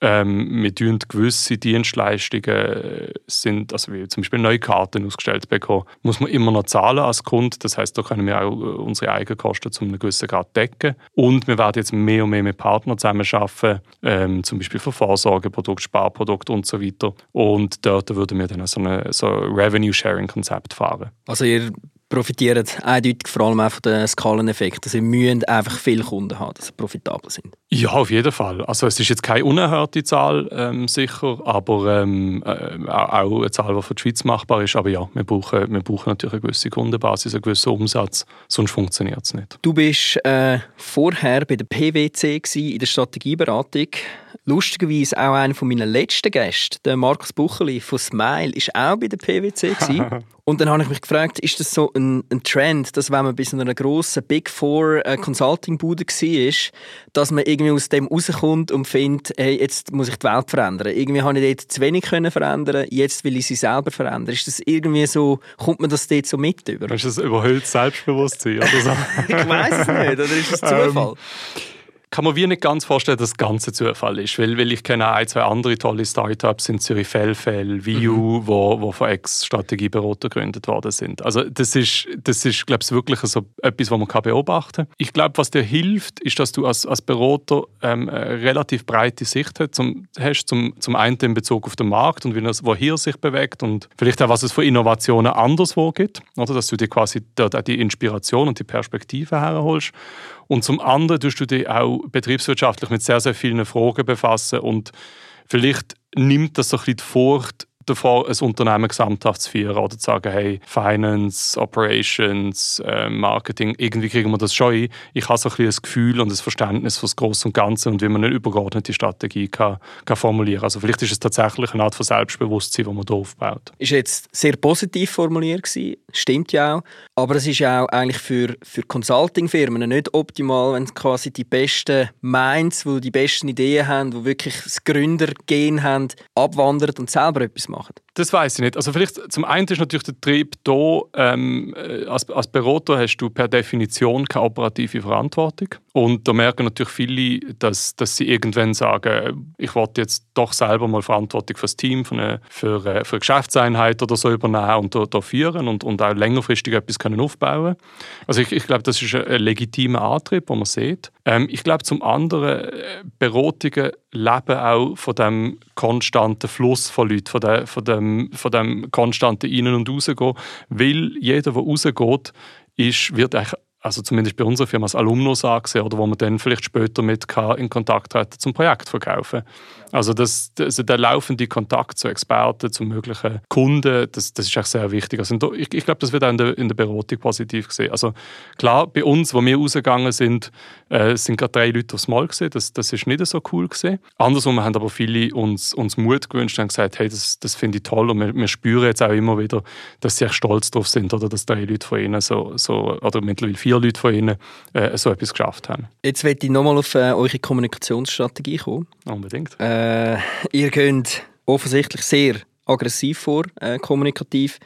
Ähm, wir tun gewisse Dienstleistungen, äh, sind, also wie zum Beispiel neue Karten ausgestellt bekommen, muss man immer noch zahlen als Kunde. Das heißt, da können wir auch äh, unsere Eigenkosten zu einem gewissen Grad decken. Und wir werden jetzt mehr und mehr mit Partnern zusammenarbeiten, ähm, zum Beispiel für Vorsorgeprodukt, Sparprodukt und so weiter. Und dort würden wir dann so ein so Revenue-Sharing-Konzept fahren. Also ihr profitieren eindeutig vor allem auch von den Skaleneffekten. Sie müssen einfach viele Kunden haben, dass sie profitabel sind. Ja, auf jeden Fall. Also es ist jetzt keine unerhörte Zahl, ähm, sicher, aber ähm, äh, auch eine Zahl, die für die Schweiz machbar ist. Aber ja, wir brauchen, wir brauchen natürlich eine gewisse Kundenbasis, einen gewissen Umsatz, sonst funktioniert es nicht. Du bist äh, vorher bei der PwC gewesen, in der Strategieberatung. Lustigerweise auch einer meiner letzten Gäste, der Markus Bucheli von Smile, ist auch bei der PwC. (laughs) Und dann habe ich mich gefragt, ist das so ein, ein Trend, dass wenn man bei so einer grossen Big Four äh, Consulting-Bude war, dass man irgendwie aus dem rauskommt und findet, hey, jetzt muss ich die Welt verändern. Irgendwie habe ich dort zu wenig können verändern, jetzt will ich sie selber verändern. Ist das irgendwie so, kommt man das dort so mit über? Ist das überhöht Selbstbewusstsein oder so? (laughs) ich weiß es nicht, oder ist das Zufall? Ähm, kann man wie nicht ganz vorstellen, dass das Ganze Zufall ist, weil, weil ich kenne ein, zwei andere tolle Startups in Zürich, Fellfell, Viu, mhm. wo, wo von Ex-Strategieberater gegründet worden sind. Also das ist, das ist glaube ich, wirklich so etwas, was man kann beobachten kann. Ich glaube, was dir hilft, ist, dass du als, als Berater ähm, eine relativ breite Sicht hast, zum, hast zum, zum einen in Bezug auf den Markt und wie das, wo hier sich bewegt und vielleicht auch, was es für Innovationen anderswo gibt, oder? dass du dir quasi dort auch die Inspiration und die Perspektive herholst und zum anderen tust du dich auch betriebswirtschaftlich mit sehr, sehr vielen Fragen befassen. Und vielleicht nimmt das so ein bisschen die Furcht davor, ein Unternehmen gesamthaft zu führen oder zu sagen, hey, Finance, Operations, äh, Marketing, irgendwie kriegen wir das schon hin. Ich habe so ein bisschen das Gefühl und das Verständnis für das Große und Ganze und wie man eine übergeordnete Strategie kann, kann formulieren Also vielleicht ist es tatsächlich eine Art von Selbstbewusstsein, das man hier aufbaut. Ist jetzt sehr positiv formuliert gewesen, stimmt ja auch, aber es ist auch eigentlich für, für Consulting-Firmen nicht optimal, wenn quasi die besten Minds, die die besten Ideen haben, die wirklich das Gründergehen haben, abwandern und selber etwas machen machen? Das weiß ich nicht. Also vielleicht zum einen ist natürlich der Trieb da, ähm, äh, als, als Berater hast du per Definition keine operative Verantwortung. Und da merken natürlich viele, dass, dass sie irgendwann sagen, ich wollte jetzt doch selber mal Verantwortung für das Team, für eine, für, äh, für eine Geschäftseinheit oder so übernehmen und da, da führen und, und auch längerfristig etwas können aufbauen Also ich, ich glaube, das ist ein legitimer Antrieb, den man sieht. Ähm, ich glaube zum anderen, äh, Beratungen leben auch von dem konstanten Fluss von Leuten, von, der, von dem von dem konstanten Innen- und Rausgehen. Weil jeder, der rausgeht, ist, wird also zumindest bei unserer Firma als Alumnus angesehen, oder wo man dann vielleicht später mit in Kontakt treten zum Projekt verkaufen. Also das, also der laufende Kontakt zu Experten, zu möglichen Kunden, das, das ist echt sehr wichtig. Also ich, ich glaube, das wird auch in der, in der Beratung positiv gesehen. Also klar, bei uns, wo wir rausgegangen sind, äh, sind gerade drei Leute aufs Mal gesehen. Das, das ist nicht so cool gesehen. Andersrum haben aber viele uns, uns Mut gewünscht und gesagt, hey, das, das finde ich toll und wir, wir spüren jetzt auch immer wieder, dass sie echt stolz drauf sind oder dass drei Leute von ihnen so, so oder mittlerweile vier Leute von ihnen äh, so etwas geschafft haben. Jetzt möchte ich nochmal auf äh, eure Kommunikationsstrategie kommen. Unbedingt. Äh, ihr geht offensichtlich sehr aggressiv vor, äh, kommunikativ.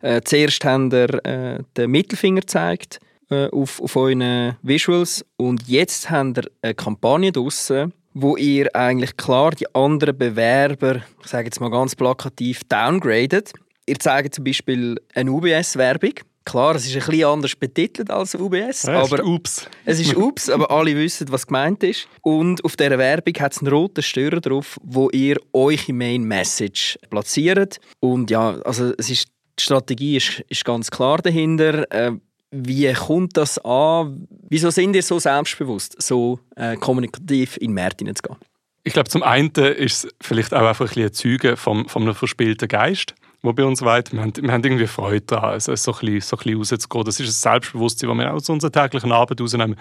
Äh, zuerst habt ihr äh, den Mittelfinger gezeigt äh, auf, auf euren Visuals und jetzt habt ihr eine Kampagne draussen, wo ihr eigentlich klar die anderen Bewerber, ich sage jetzt mal ganz plakativ, downgradet. Ihr zeigt zum Beispiel eine UBS-Werbung Klar, es ist ein bisschen anders betitelt als UBS. Ja, aber Ups. Es ist Ups, aber alle wissen, was gemeint ist. Und auf dieser Werbung hat es einen roten Störer drauf, wo ihr eure Main Message platziert. Und ja, also es ist, die Strategie ist, ist ganz klar dahinter. Äh, wie kommt das an? Wieso sind ihr so selbstbewusst, so äh, kommunikativ in Märkte hineinzugehen? Ich glaube, zum einen ist es vielleicht auch einfach ein, bisschen ein Zeuge vom, von einem verspielten Geist wo bei uns weit, wir haben, wir haben irgendwie Freude daran, also so ein bisschen, so bisschen rauszugehen. Das ist ein Selbstbewusstsein, das wir aus unserer täglichen Arbeit rausnehmen.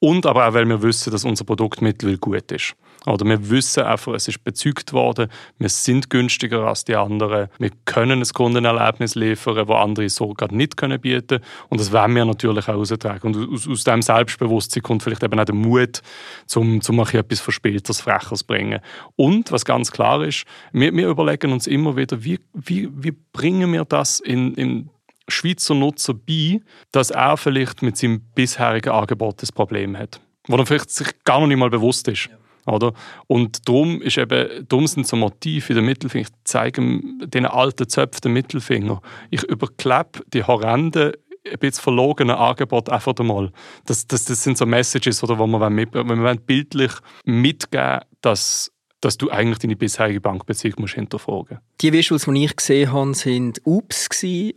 Und aber auch, weil wir wissen, dass unser Produkt mittlerweile gut ist. Oder wir wissen einfach, es ist bezeugt worden, wir sind günstiger als die anderen, wir können ein Kundenerlebnis liefern, das andere so gerade nicht können bieten Und das wollen wir natürlich auch austragen. Und aus, aus diesem Selbstbewusstsein kommt vielleicht eben auch der Mut, zum, zum etwas Verspieltes, Freches zu bringen. Und, was ganz klar ist, wir, wir überlegen uns immer wieder, wie, wie, wie bringen wir das in, in Schweizer Nutzer bei, dass er vielleicht mit seinem bisherigen Angebot das Problem hat. Wo er vielleicht sich gar noch nicht mal bewusst ist. Ja. Oder? Und darum, ist eben, darum sind so Motive in der Mittelfinger. Ich zeige den alten Zöpfen den Mittelfinger. Ich überklebe die horrenden ein bisschen verlogenen Angebot einfach einmal. Das, das, das sind so Messages, oder, wo wir, mit, wir bildlich mitgeben dass dass du eigentlich deine bisherige Bankbeziehung musst hinterfragen Die Visuals, die ich gesehen habe, sind Ups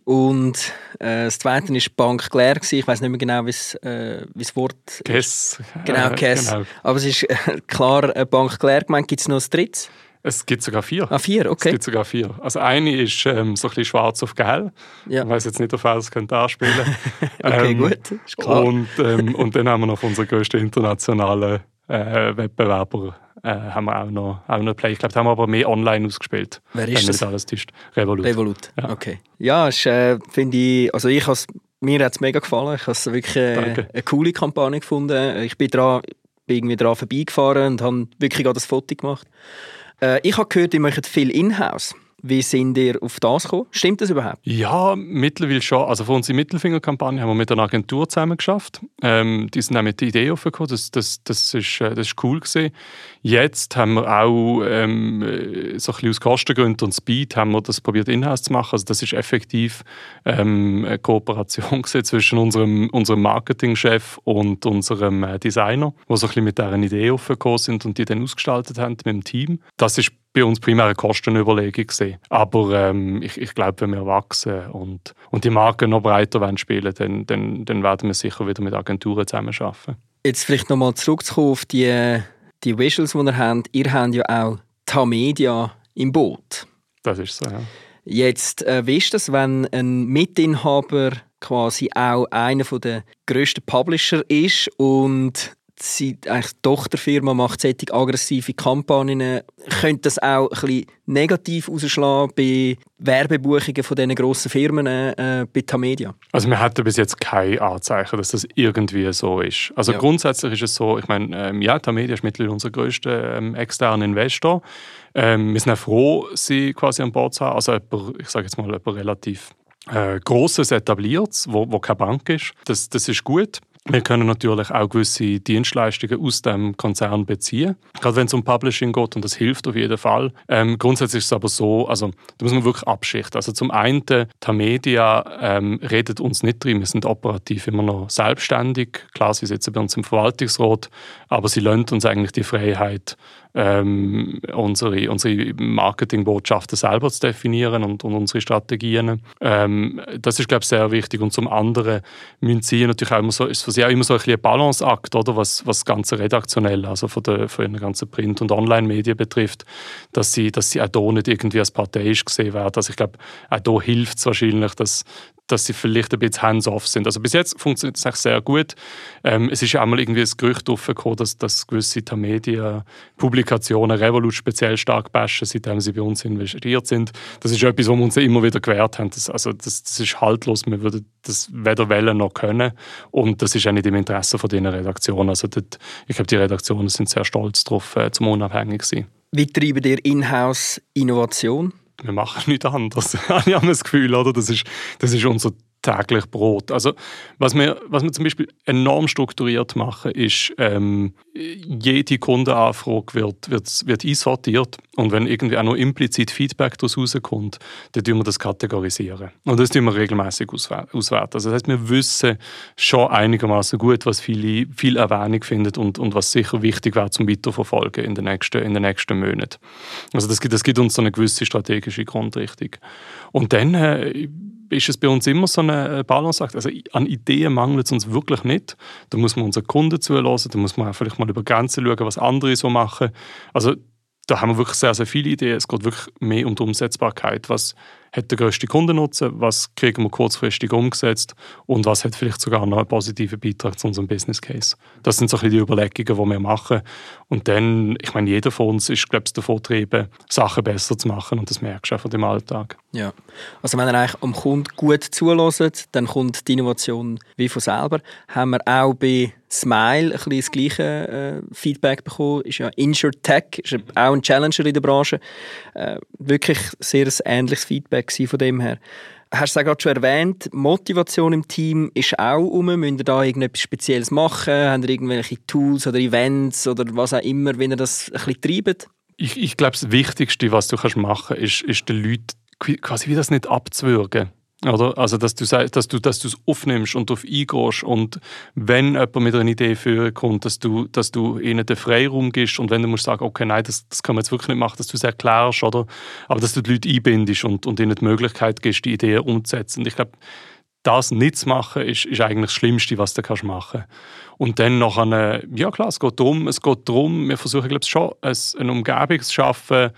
und äh, das zweite war Bank. Gewesen. Ich weiß nicht mehr genau, wie äh, das Wort Guess. Genau, Äh, Guess. genau. Aber es ist äh, klar Bank leer gemeint. Gibt es noch ein drittes? Es gibt sogar vier. Ah, vier, Es okay. gibt sogar vier. Also eine ist ähm, so ein bisschen schwarz auf gelb. Ja. Ich weiß jetzt nicht, auf was es könnte anspielen (laughs) Okay, Ähm, gut, ist klar. Und, ähm, und dann haben wir noch unseren grössten internationalen äh, Wettbewerber äh, haben wir auch noch, auch noch Play. Ich glaube, da haben wir aber mehr online ausgespielt. Wer ist das? alles täuscht. Revolut. Revolut. Ja. Okay. Ja, äh, finde ich, also ich has, mir hat es mega gefallen. Ich habe es wirklich äh, Danke. eine coole Kampagne gefunden. Ich bin, dran, bin irgendwie dran vorbeigefahren und habe wirklich gerade das Foto gemacht. Äh, ich habe gehört, ihr macht viel in-house. Wie sind ihr auf das gekommen? Stimmt das überhaupt? Ja, mittlerweile schon. Also für unsere Mittelfingerkampagne haben wir mit einer Agentur zusammen geschafft. Ähm, die sind auch mit der Idee aufgekommen. Das, das, das, ist, äh, das ist cool gewesen. Jetzt haben wir auch ähm, äh, so ein aus Kostengründen und Speed haben wir das probiert in-house zu machen. Also das ist effektiv ähm, eine Kooperation (laughs) zwischen unserem, unserem Marketingchef und unserem äh, Designer, wo so ein bisschen mit deren Idee aufgekommen sind und die dann ausgestaltet haben mit dem Team. Das ist bei uns primär eine Kostenüberlegung gesehen. Aber ähm, ich, ich glaube, wenn wir wachsen und, und die Marken noch breiter wollen spielen, dann, dann, dann werden wir sicher wieder mit Agenturen zusammenarbeiten. Jetzt vielleicht nochmal zurückzukommen auf die, die Visuals, die ihr habt. Ihr habt ja auch Tamedia im Boot. Das ist so, ja. Jetzt, äh, wie ist das, wenn ein Mitinhaber quasi auch einer der grössten Publisher ist und sie, eigentlich die Tochterfirma macht solche aggressive Kampagnen, könnte das auch ein bisschen negativ ausschlagen bei Werbebuchungen von diesen grossen Firmen äh, bei Tamedia? Also wir hatten bis jetzt kein Anzeichen, dass das irgendwie so ist. Also Ja. grundsätzlich ist es so, ich meine, ähm, ja, Tamedia ist mittlerweile unser grösster ähm, externer Investor. Ähm, wir sind auch froh, sie quasi an Bord zu haben. Also jemand, ich sage jetzt mal, relativ äh, Grosses etabliert, wo, wo keine Bank ist. Das, das ist gut. Wir können natürlich auch gewisse Dienstleistungen aus dem Konzern beziehen, gerade wenn es um Publishing geht und das hilft auf jeden Fall. Ähm, grundsätzlich ist es aber so, also da muss man wirklich abschichten. Also zum einen, Tamedia ähm, redet uns nicht drin, wir sind operativ immer noch selbstständig. Klar, sie sitzen bei uns im Verwaltungsrat, aber sie lassen uns eigentlich die Freiheit, ähm, unsere, unsere Marketingbotschaften selber zu definieren und, und unsere Strategien. Ähm, das ist, glaube ich, sehr wichtig. Und zum anderen müssen sie natürlich auch immer so, ist für sie auch immer so ein, ein Balanceakt, oder, was, was das ganze redaktionell, also von, der, von den ganzen Print- und Online-Medien betrifft, dass sie, dass sie auch hier nicht irgendwie als parteiisch gesehen werden. Also ich glaube, auch hier hilft es wahrscheinlich, dass, dass sie vielleicht ein bisschen hands-off sind. Also bis jetzt funktioniert es eigentlich sehr gut. Ähm, es ist ja einmal irgendwie das Gerücht aufgekommen, dass, dass gewisse Media-Publikationen Revolut speziell stark bashen, seitdem sie bei uns investiert sind. Das ist etwas, was wir uns immer wieder gewährt haben. Das, also das, das ist haltlos. Wir würden das weder wollen noch können. Und das ist auch nicht im Interesse von diesen Redaktionen. Also dort, ich glaube, die Redaktionen sind sehr stolz darauf, äh, zum unabhängig zu sein. Wie treibt ihr In-house-Innovation? Wir machen nichts anderes. (laughs) ich habe das Gefühl, oder? Das, ist, das ist unser täglich Brot. Also, was wir, was wir zum Beispiel enorm strukturiert machen, ist, ähm, jede Kundenanfrage wird, wird, wird einsortiert und wenn irgendwie auch noch implizit Feedback daraus rauskommt, dann tun wir das kategorisieren. Und das tun wir regelmäßig auswerten. Also das heißt, wir wissen schon einigermaßen gut, was viele, viel Erwähnung findet und, und was sicher wichtig wäre zum Weiterverfolgen in den nächsten, in den nächsten Monaten. Also das, gibt- das gibt uns so eine gewisse strategische Grundrichtung. Und dann äh, ist es bei uns immer so eine Balanceakt. Also an Ideen mangelt es uns wirklich nicht. Da muss man unseren Kunden zulassen, da muss man vielleicht mal über Grenzen schauen, was andere so machen. Also da haben wir wirklich sehr, sehr viele Ideen. Es geht wirklich mehr um die Umsetzbarkeit. Was hat der grösste Kundennutzen? Was kriegen wir kurzfristig umgesetzt? Und was hat vielleicht sogar noch einen positiven Beitrag zu unserem Business Case? Das sind so ein bisschen die Überlegungen, die wir machen. Und dann, ich meine, jeder von uns ist, glaube ich, davon getrieben, Sachen besser zu machen. Und das merkst du von dem Alltag. Ja. Also wenn ihr eigentlich am Kunden gut zulässt, dann kommt die Innovation wie von selber. Haben wir auch bei Smile ein bisschen das gleiche äh, Feedback bekommen. Ist ja InsurTech, ist auch ein Challenger in der Branche. Äh, wirklich sehr ein ähnliches Feedback von dem her. Hast du es auch gerade schon erwähnt, Motivation im Team ist auch um. Müsst ihr da irgendetwas Spezielles machen? Habt ihr irgendwelche Tools oder Events oder was auch immer, wenn ihr das ein bisschen treibt? Ich, ich glaube, das Wichtigste, was du kannst machen kannst, ist, ist den Leuten quasi wie das nicht abzuwürgen. Oder? Also, dass du sagst, dass du, es aufnimmst und darauf eingehst und wenn jemand mit einer Idee führen kommt, dass du, dass du ihnen den Freiraum gibst und wenn du musst sagen, okay, nein, das, das können wir jetzt wirklich nicht machen, dass du es erklärst, oder? Aber dass du die Leute einbindest und, und ihnen die Möglichkeit gibst, die Ideen umzusetzen. Und ich glaube, das nicht zu machen, ist, ist eigentlich das Schlimmste, was du kannst machen Und dann noch eine, ja klar, es geht darum, es geht darum, wir versuchen, glaube ich, schon eine Umgebung zu schaffen,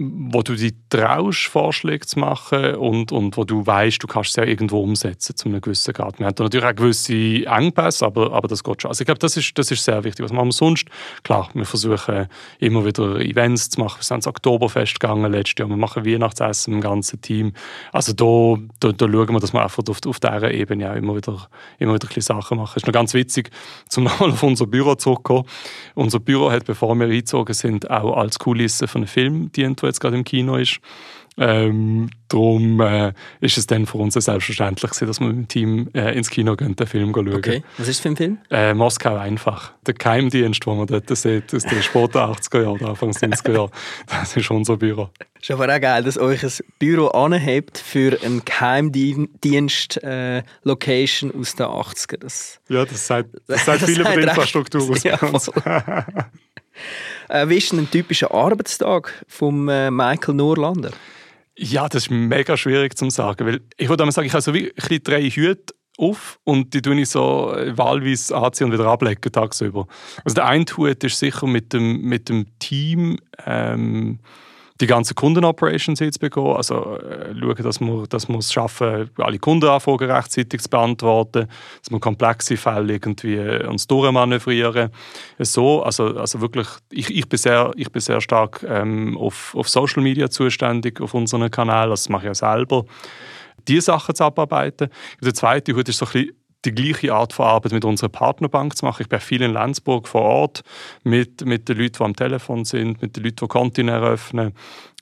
wo du dich traust, Vorschläge zu machen und, und wo du weißt, du kannst es ja irgendwo umsetzen zu einem gewissen Grad. Wir haben da natürlich auch gewisse Engpässe, aber, aber das geht schon. Also ich glaube, das ist, das ist sehr wichtig. Was machen wir sonst? Klar, wir versuchen immer wieder Events zu machen. Wir sind ins Oktoberfest gegangen letztes Jahr. Wir machen Weihnachtsessen im ganzen Team. Also da, da, da schauen wir, dass wir einfach auf, auf dieser Ebene auch immer wieder, immer wieder ein Sachen machen. Es ist noch ganz witzig, zum (laughs) nochmal auf unser Büro zurückzukommen. Unser Büro hat, bevor wir eingezogen sind, auch als Kulisse von einem Film dient, jetzt gerade im Kino ist. Ähm, darum äh, ist es dann für uns selbstverständlich gewesen, dass wir mit dem Team äh, ins Kino gehen, den Film schauen. Okay, was ist das für ein Film? Äh, Moskau einfach. Der Geheimdienst, den man dort sieht, aus den späten 80er Jahren, Anfang 90er Jahren. (laughs) Das ist unser Büro. Ist aber auch geil, dass euch ein Büro anhebt für eine Geheimdienst-Location äh, aus den 80er. Das, ja, das sagt, das sagt (laughs) viel über die Infrastruktur aus. Ja, (laughs) Äh, wie ist ein typischer Arbeitstag von äh, Michael Norlander? Ja, das ist mega schwierig zu sagen, weil ich würde sagen, ich habe so wie drei Hüte auf und die tue ich so äh, wahlweise anziehen und wieder ablegen tagsüber. Also der eine Hut ist sicher mit dem, mit dem Team ähm, die ganzen Kundenoperations jetzt begehen, also äh, schauen, dass wir, dass es schaffen, alle Kundenanfragen rechtzeitig zu beantworten, dass wir komplexe Fälle irgendwie äh, uns durchmanövrieren. So, also, also wirklich, ich, ich, bin sehr, ich bin sehr stark ähm, auf, auf Social Media zuständig, auf unseren Kanal, das mache ich ja selber diese Sachen zu abarbeiten. Der zweite Hut ist so ein bisschen die gleiche Art von Arbeit mit unserer Partnerbank zu machen. Ich bin viel in Lenzburg vor Ort mit, mit den Leuten, die am Telefon sind, mit den Leuten, die Konten eröffnen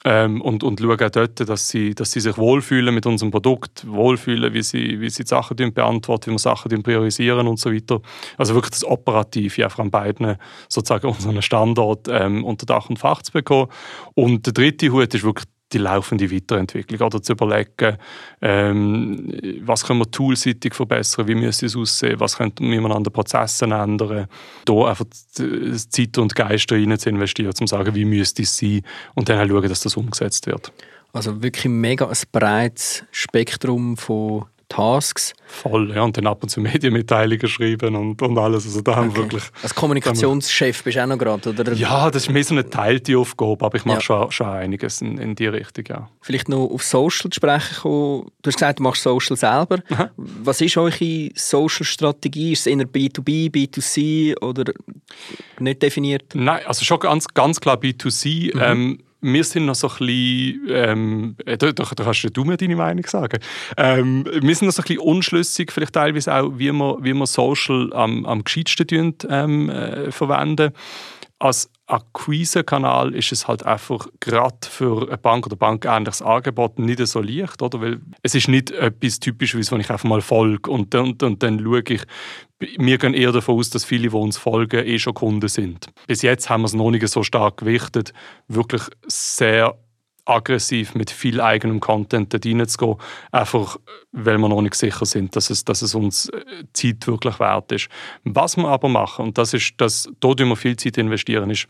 ähm, und, und schaue auch dort, dass sie, dass sie sich wohlfühlen mit unserem Produkt, wohlfühlen, wie sie, wie sie die Sachen beantworten, wie wir Sachen priorisieren und so weiter. Also wirklich das Operative einfach an beiden sozusagen (laughs) unseren Standort ähm, unter Dach und Fach zu bekommen. Und der dritte Hut ist wirklich die laufende Weiterentwicklung oder zu überlegen, ähm, was können wir toolseitig verbessern, wie müsste es aussehen, was könnte man an den Prozessen ändern, da einfach Zeit und Geist rein zu investieren, um zu sagen, wie müsste es sein und dann schauen, dass das umgesetzt wird. Also wirklich mega ein breites Spektrum von Tasks. Voll, ja. Und dann ab und zu Medienmitteilungen schreiben und, und alles. Also da haben wir wirklich... Als Kommunikationschef bist du auch noch gerade, oder? Ja, das ist mehr so eine teilte Aufgabe, aber ich mache ja. schon, schon einiges in, in die Richtung, ja. Vielleicht noch auf Social zu sprechen kommen. Du hast gesagt, du machst Social selber. Aha. Was ist eure Social-Strategie? Ist es eher B2B, B2C oder nicht definiert? Nein, also schon ganz, ganz klar B2C. Mhm. Ähm, wir sind noch so ein bisschen, ähm, äh, da, da, kannst du mir deine Meinung sagen, ähm, wir sind noch so ein bisschen unschlüssig, vielleicht teilweise auch, wie wir, wie wir Social am, am gescheitsten ähm, äh, verwenden. Als Akquise-Kanal ist es halt einfach gerade für eine Bank oder bankähnliches Angebot nicht so leicht, oder? Weil es ist nicht etwas Typisches, wenn ich einfach mal folge und, und, und dann schaue ich, wir gehen eher davon aus, dass viele, die uns folgen, eh schon Kunden sind. Bis jetzt haben wir es noch nicht so stark gewichtet, wirklich sehr aggressiv mit viel eigenem Content da reinzugehen, einfach weil wir noch nicht sicher sind, dass es, dass es uns äh, Zeit wirklich wert ist. Was wir aber machen, und das ist, dass dort wir viel Zeit investieren, ist,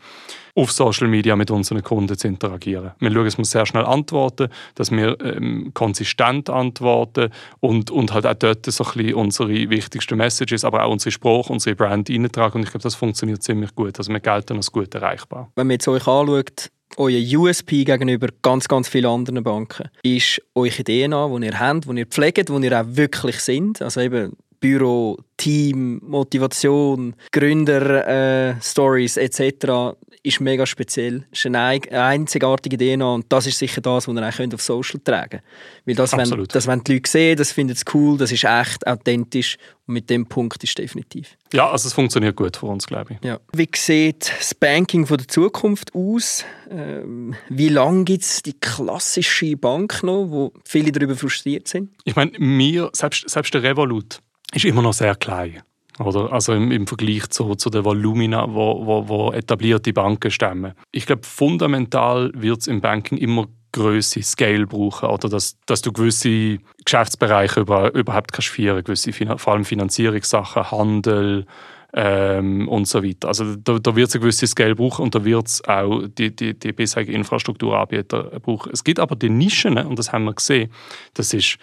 auf Social Media mit unseren Kunden zu interagieren. Wir schauen, dass wir sehr schnell antworten, dass wir ähm, konsistent antworten und, und halt auch dort so ein bisschen unsere wichtigsten Messages, aber auch unsere Sprache, unsere Brand eintragen. Und ich glaube, das funktioniert ziemlich gut. Also wir gelten als gut erreichbar. Wenn man jetzt euch anschaut, euer USP gegenüber ganz, ganz vielen anderen Banken ist eure DNA, die ihr habt, die ihr pflegt, die ihr auch wirklich sind. Also eben Büro, Team, Motivation, Gründer, äh, etc ist mega speziell. Es ist eine einzigartige DNA und das ist sicher das, was ihr auch auf Social tragen könnt. Weil das, wenn, das, wenn die Leute sehen, das finden sie cool, das ist echt, authentisch und mit dem Punkt ist es definitiv. Ja, also es funktioniert gut für uns, glaube ich. Ja. Wie sieht das Banking von der Zukunft aus? Ähm, wie lange gibt es die klassische Bank noch, wo viele darüber frustriert sind? Ich meine, mir, selbst, selbst der Revolut, ist immer noch sehr klein. Oder? Also im, im Vergleich zu, zu den Volumina, wo, wo, wo etablierte Banken stemmen. Ich glaube, fundamental wird es im Banking immer Größe, Scale brauchen oder dass, dass du gewisse Geschäftsbereiche über, überhaupt kannst führen, gewisse, vor allem Finanzierungssachen, Handel, ähm, und so weiter. Also da, da wird es ein gewisses Geld brauchen und da wird es auch die, die, die bisherigen Infrastrukturanbieter brauchen. Es gibt aber die Nischen, ne, und das haben wir gesehen, das ist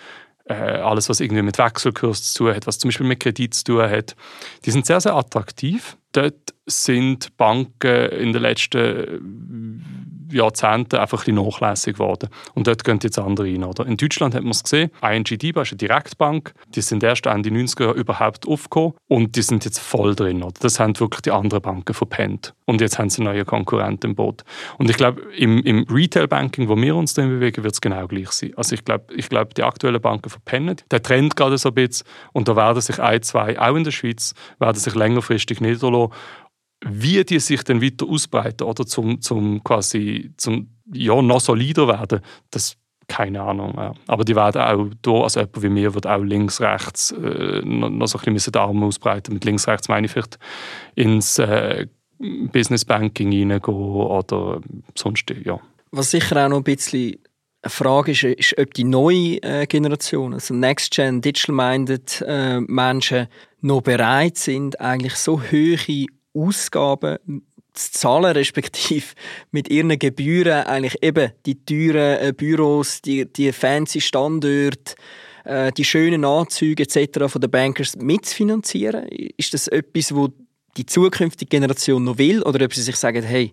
äh, alles, was irgendwie mit Wechselkurs zu tun hat, was zum Beispiel mit Kredit zu tun hat, die sind sehr, sehr attraktiv. Dort sind Banken in den letzten Jahrzehnten einfach ein bisschen nachlässig geworden. Und dort gehen jetzt andere rein. Oder? In Deutschland hat man es gesehen, ING DIBA ist eine Direktbank, die sind erst Ende 90er Jahre überhaupt aufgekommen und die sind jetzt voll drin. Oder? Das haben wirklich die anderen Banken verpennt. Und jetzt haben sie neuen Konkurrenten im Boot. Und ich glaube, im, im Retail-Banking, wo wir uns drin bewegen, wird es genau gleich sein. Also ich glaube, ich glaub, die aktuellen Banken verpennen. Der Trend gerade so ein bisschen und da werden sich ein, zwei, auch in der Schweiz, werden sich längerfristig niederlassen wie die sich dann weiter ausbreiten oder zum, zum quasi zum, ja, noch solider werden, das keine Ahnung. Ja. Aber die werden auch da, also jemand wie mir, wird auch links, rechts äh, noch, so ein bisschen die Arme ausbreiten. Mit links, rechts meine ich vielleicht ins äh, Business Banking reingehen oder sonst, ja. Was sicher auch noch ein bisschen eine Frage ist, ist ob die neue äh, Generation, also Next-Gen, Digital-Minded äh, Menschen noch bereit sind, eigentlich so hohe Ausgaben zu zahlen, respektive mit ihren Gebühren eigentlich eben die teuren äh, Büros, die, die fancy Standorte, die schönen Anzüge etc. von den Bankers mitzufinanzieren? Ist das etwas, wo die zukünftige Generation noch will? Oder ob sie sich sagen, hey,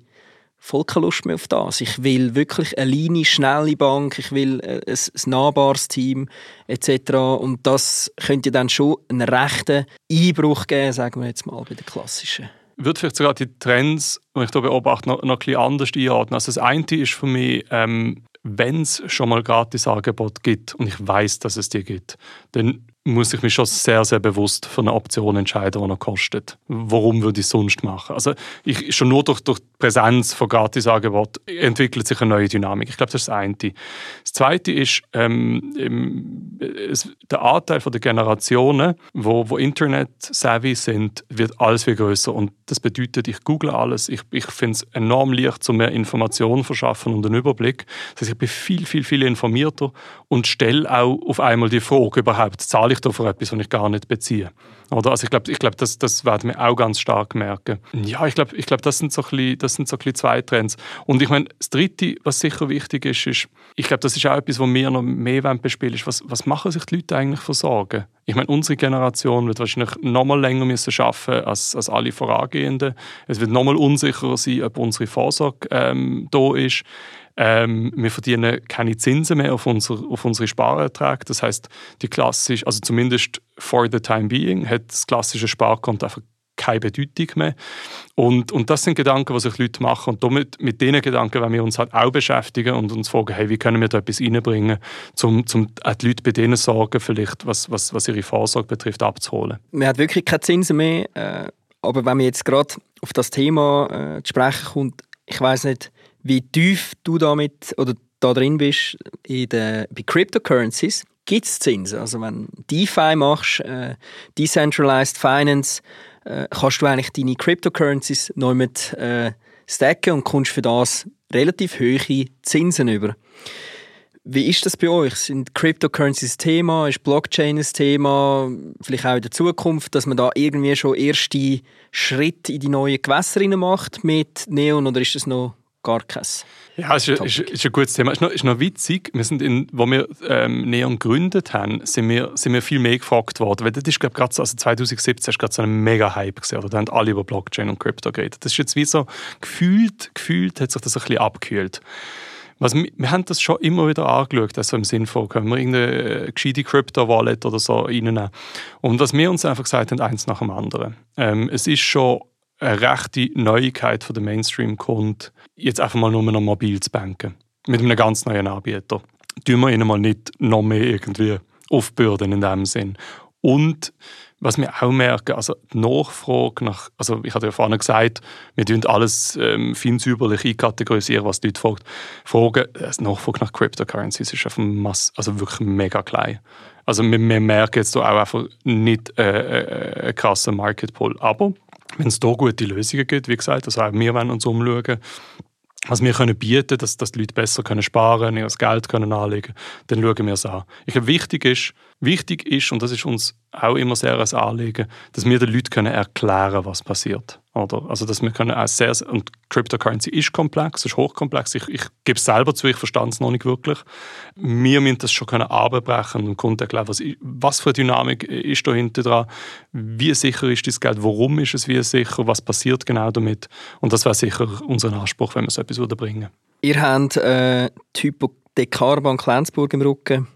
voll keine Lust mehr auf das. Ich will wirklich eine Linie, schnelle Bank, ich will äh, ein, ein nahbares Team etc. Und das könnte dann schon einen rechten Einbruch geben, sagen wir jetzt mal, bei den klassischen würde vielleicht sogar die Trends, die ich hier beobachte, noch, noch ein bisschen anders einordnen. Also das eine ist für mich, ähm, wenn es schon mal Gratis-Angebot gibt und ich weiß, dass es die gibt, dann muss ich mich schon sehr, sehr bewusst für eine Option entscheiden, die noch kostet. Warum würde ich es sonst machen? Also ich, schon nur durch, durch Präsenz von Gratisangeboten entwickelt sich eine neue Dynamik. Ich glaube, das ist das eine. Das zweite ist ähm, es, der Anteil der Generationen, wo, wo Internet-savvy sind, wird alles viel größer und das bedeutet, ich google alles. Ich, ich finde es enorm leicht, um mehr Informationen verschaffen und einen Überblick. Das heißt, ich bin viel, viel, viel informierter und stelle auch auf einmal die Frage überhaupt, zahle ich da für etwas, was ich gar nicht beziehe. Oder? Also ich glaube, ich glaub, das, das werden wir auch ganz stark merken. Ja, ich glaube, ich glaub, das, sind so bisschen, das sind so bisschen zwei Trends. Und ich meine, das Dritte, was sicher wichtig ist, ist, ich glaube, das ist auch etwas, was wir noch mehr bespielen ist, was, was machen sich die Leute eigentlich für Sorgen? Ich meine, unsere Generation wird wahrscheinlich noch mal länger müssen arbeiten als, als alle vorangehenden. Es wird noch mal unsicherer sein, ob unsere Vorsorge ähm, da ist. Ähm, wir verdienen keine Zinsen mehr auf, unser, auf unsere Sparerträge. Das heißt, die klassisch, also zumindest for the time being, hat das klassische Sparkonto einfach keine Bedeutung mehr. Und, und das sind Gedanken, die sich Leute machen. Und damit, mit diesen Gedanken wollen wir uns halt auch beschäftigen und uns fragen, hey, wie können wir da etwas reinbringen, um zum die Leute bei denen Sorgen, vielleicht, was, was, was ihre Vorsorge betrifft, abzuholen. Man hat wirklich keine Zinsen mehr. Äh, aber wenn man jetzt gerade auf das Thema äh, zu sprechen kommt, ich weiß nicht, wie tief du damit oder da drin bist in den, bei Cryptocurrencies, gibt es Zinsen. Also wenn du DeFi machst, äh, Decentralized Finance, äh, kannst du eigentlich deine Cryptocurrencies neu mit äh, stacken und kommst für das relativ hohe Zinsen über. Wie ist das bei euch? Sind Cryptocurrencies Thema? Ist Blockchain ein Thema? Vielleicht auch in der Zukunft, dass man da irgendwie schon erste Schritte in die neuen Gewässer macht mit Neon oder ist das noch gar keins. Ja, es ist, ist, ist, ein gutes Thema. Es ist noch, ist noch witzig, wir sind in, wo wir ähm, Neon gegründet haben, sind wir, sind wir viel mehr gefragt worden. Weil das ist, glaube ich, also 2017 ist gerade so ein mega Hype gesehen, oder? Da haben alle über Blockchain und Crypto geredet. Das ist jetzt wie so, gefühlt, gefühlt hat sich das ein bisschen abgekühlt. Was, wir haben das schon immer wieder angeschaut, also im Sinne von, können wir irgendeine äh, gescheite Crypto-Wallet oder so reinnehmen. Und was wir uns einfach gesagt haben, eins nach dem anderen. Ähm, es ist schon eine rechte Neuigkeit für den Mainstream kommt, jetzt einfach mal nur noch mobil zu banken. Mit einem ganz neuen Anbieter. Tun wir ihnen mal nicht noch mehr irgendwie aufbürden in dem Sinn. Und was wir auch merken, also die Nachfrage nach, also ich hatte ja vorhin gesagt, wir tun alles ähm, feinsäuberlich einkategorisieren, was die Leute fragen. Fragen, die Nachfrage nach Cryptocurrencies ist einfach mass, also wirklich mega klein. Also wir, wir merken jetzt auch einfach nicht äh, äh, einen krassen Market Pull. Aber wenn es da gute Lösungen gibt, wie gesagt, also auch wir wollen uns umschauen, was wir können bieten dass, dass die Leute besser können sparen können, ihr Geld können anlegen dann schauen wir es an. Ich glaube, wichtig ist, wichtig ist, und das ist uns auch immer sehr ein Anliegen, dass wir den Leuten können erklären was passiert. Oder? Also, dass wir können auch sehr, und Cryptocurrency ist komplex, ist hochkomplex. Ich, ich gebe es selber zu, ich verstand es noch nicht wirklich. Wir müssen das schon können abbrechen und Kunden erklären, was, was für eine Dynamik ist da hinten dran, wie sicher ist das Geld, warum ist es wie sicher, was passiert genau damit. Und das wäre sicher unser Anspruch, wenn wir so etwas bringen Ihr habt äh, die Hypothekarbank Bank Lenzburg im Rücken.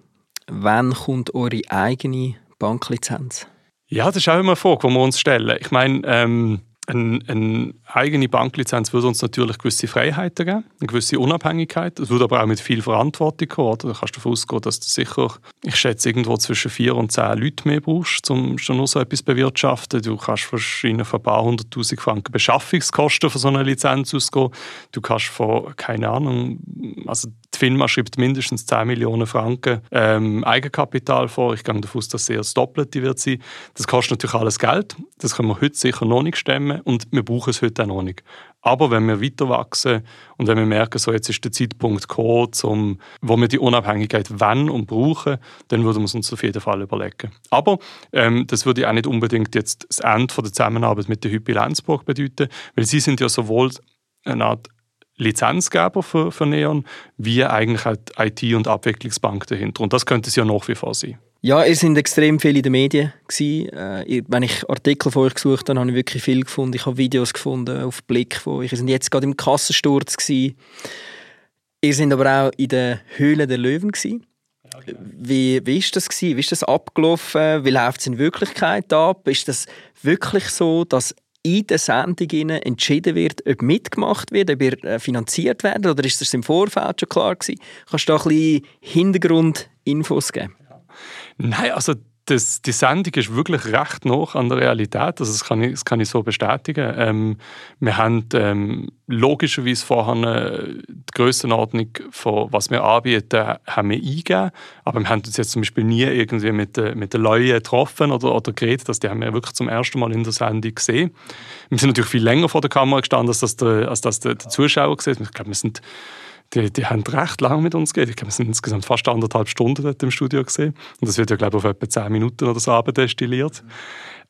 Wann kommt eure eigene Banklizenz? Ja, das ist auch immer eine Frage, die wir uns stellen. Ich meine, ähm, eine, eine, eigene Banklizenz würde uns natürlich gewisse Freiheiten geben, eine gewisse Unabhängigkeit. Es würde aber auch mit viel Verantwortung kommen. Oder? Da kannst du davon ausgehen, dass du sicher, ich schätze, irgendwo zwischen vier und zehn Leute mehr brauchst, um schon nur so etwas bewirtschaften. Du kannst wahrscheinlich von ein paar hunderttausend Franken Beschaffungskosten für so eine Lizenz ausgehen. Du kannst von, keine Ahnung, also die FINMA schreibt mindestens 10 Millionen Franken ähm, Eigenkapital vor. Ich gehe davon aus, dass es eher das Doppelte wird sein. Das kostet natürlich alles Geld. Das können wir heute sicher noch nicht stemmen und wir brauchen es heute auch noch nicht. Aber wenn wir weiter wachsen und wenn wir merken, so jetzt ist der Zeitpunkt gekommen, zum, wo wir die Unabhängigkeit wenn und brauchen, dann würden wir es uns auf jeden Fall überlegen. Aber ähm, das würde auch nicht unbedingt jetzt das Ende der Zusammenarbeit mit der Hypi Lenzburg bedeuten, weil sie sind ja sowohl eine Art Lizenzgeber für, für Neon, wie eigentlich halt IT- und Abwicklungsbank dahinter. Und das könnte es ja nach wie vor sein. Ja, ihr seid extrem viel in den Medien. Äh, wenn ich Artikel von euch gesucht habe, habe ich wirklich viel gefunden. Ich habe Videos gefunden auf Blick von euch. Ihr seid jetzt gerade im Kassensturz. Gewesen. Ihr seid aber auch in der Höhle der Löwen. Gewesen. Wie, wie ist das gewesen? Wie ist das abgelaufen? Wie läuft es in Wirklichkeit ab? Ist das wirklich so, dass in der Sendung entschieden wird, ob mitgemacht wird, ob ihr äh, finanziert werdet, oder ist das im Vorfeld schon klar gewesen? Kannst du da ein bisschen Hintergrundinfos geben? Nein, also das, die Sendung ist wirklich recht noch an der Realität. Also das, kann ich, das kann ich so bestätigen. Ähm, wir haben ähm, logischerweise vorher die Grössenordnung von was wir anbieten, haben wir eingegeben. Aber wir haben uns jetzt zum Beispiel nie irgendwie mit, mit den Leuten getroffen oder, oder geredet. Das, die haben wir wirklich zum ersten Mal in der Sendung gesehen. Wir sind natürlich viel länger vor der Kamera gestanden, als das der, als das der, der Zuschauer gesehen Ich glaube, wir sind die, die haben recht lange mit uns geredet. Ich glaube, wir sind insgesamt fast anderthalb Stunden dort im Studio gesehen. Und das wird ja, glaube ich, auf etwa zehn Minuten oder so abdestilliert.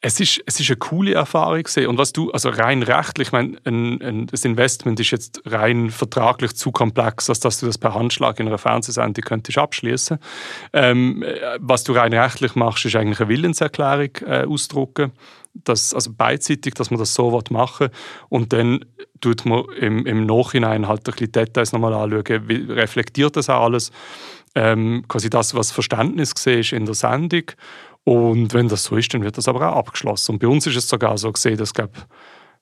Es ist, es ist eine coole Erfahrung gewesen. Und was du, also rein rechtlich, ich meine, ein, ein, das Investment ist jetzt rein vertraglich zu komplex, als dass du das per Handschlag in einer Fernsehsendung könntest abschließen. Ähm, was du rein rechtlich machst, ist eigentlich eine Willenserklärung äh, ausdrucken dass, also beidseitig, dass man das so machen. Und dann tut man im, im Nachhinein halt ein bisschen Details nochmal anschauen, wie reflektiert das auch alles, ähm, quasi das, was Verständnis war in der Sendung. Und wenn das so ist, dann wird das aber auch abgeschlossen. Und bei uns ist es sogar so gesehen, dass glaub,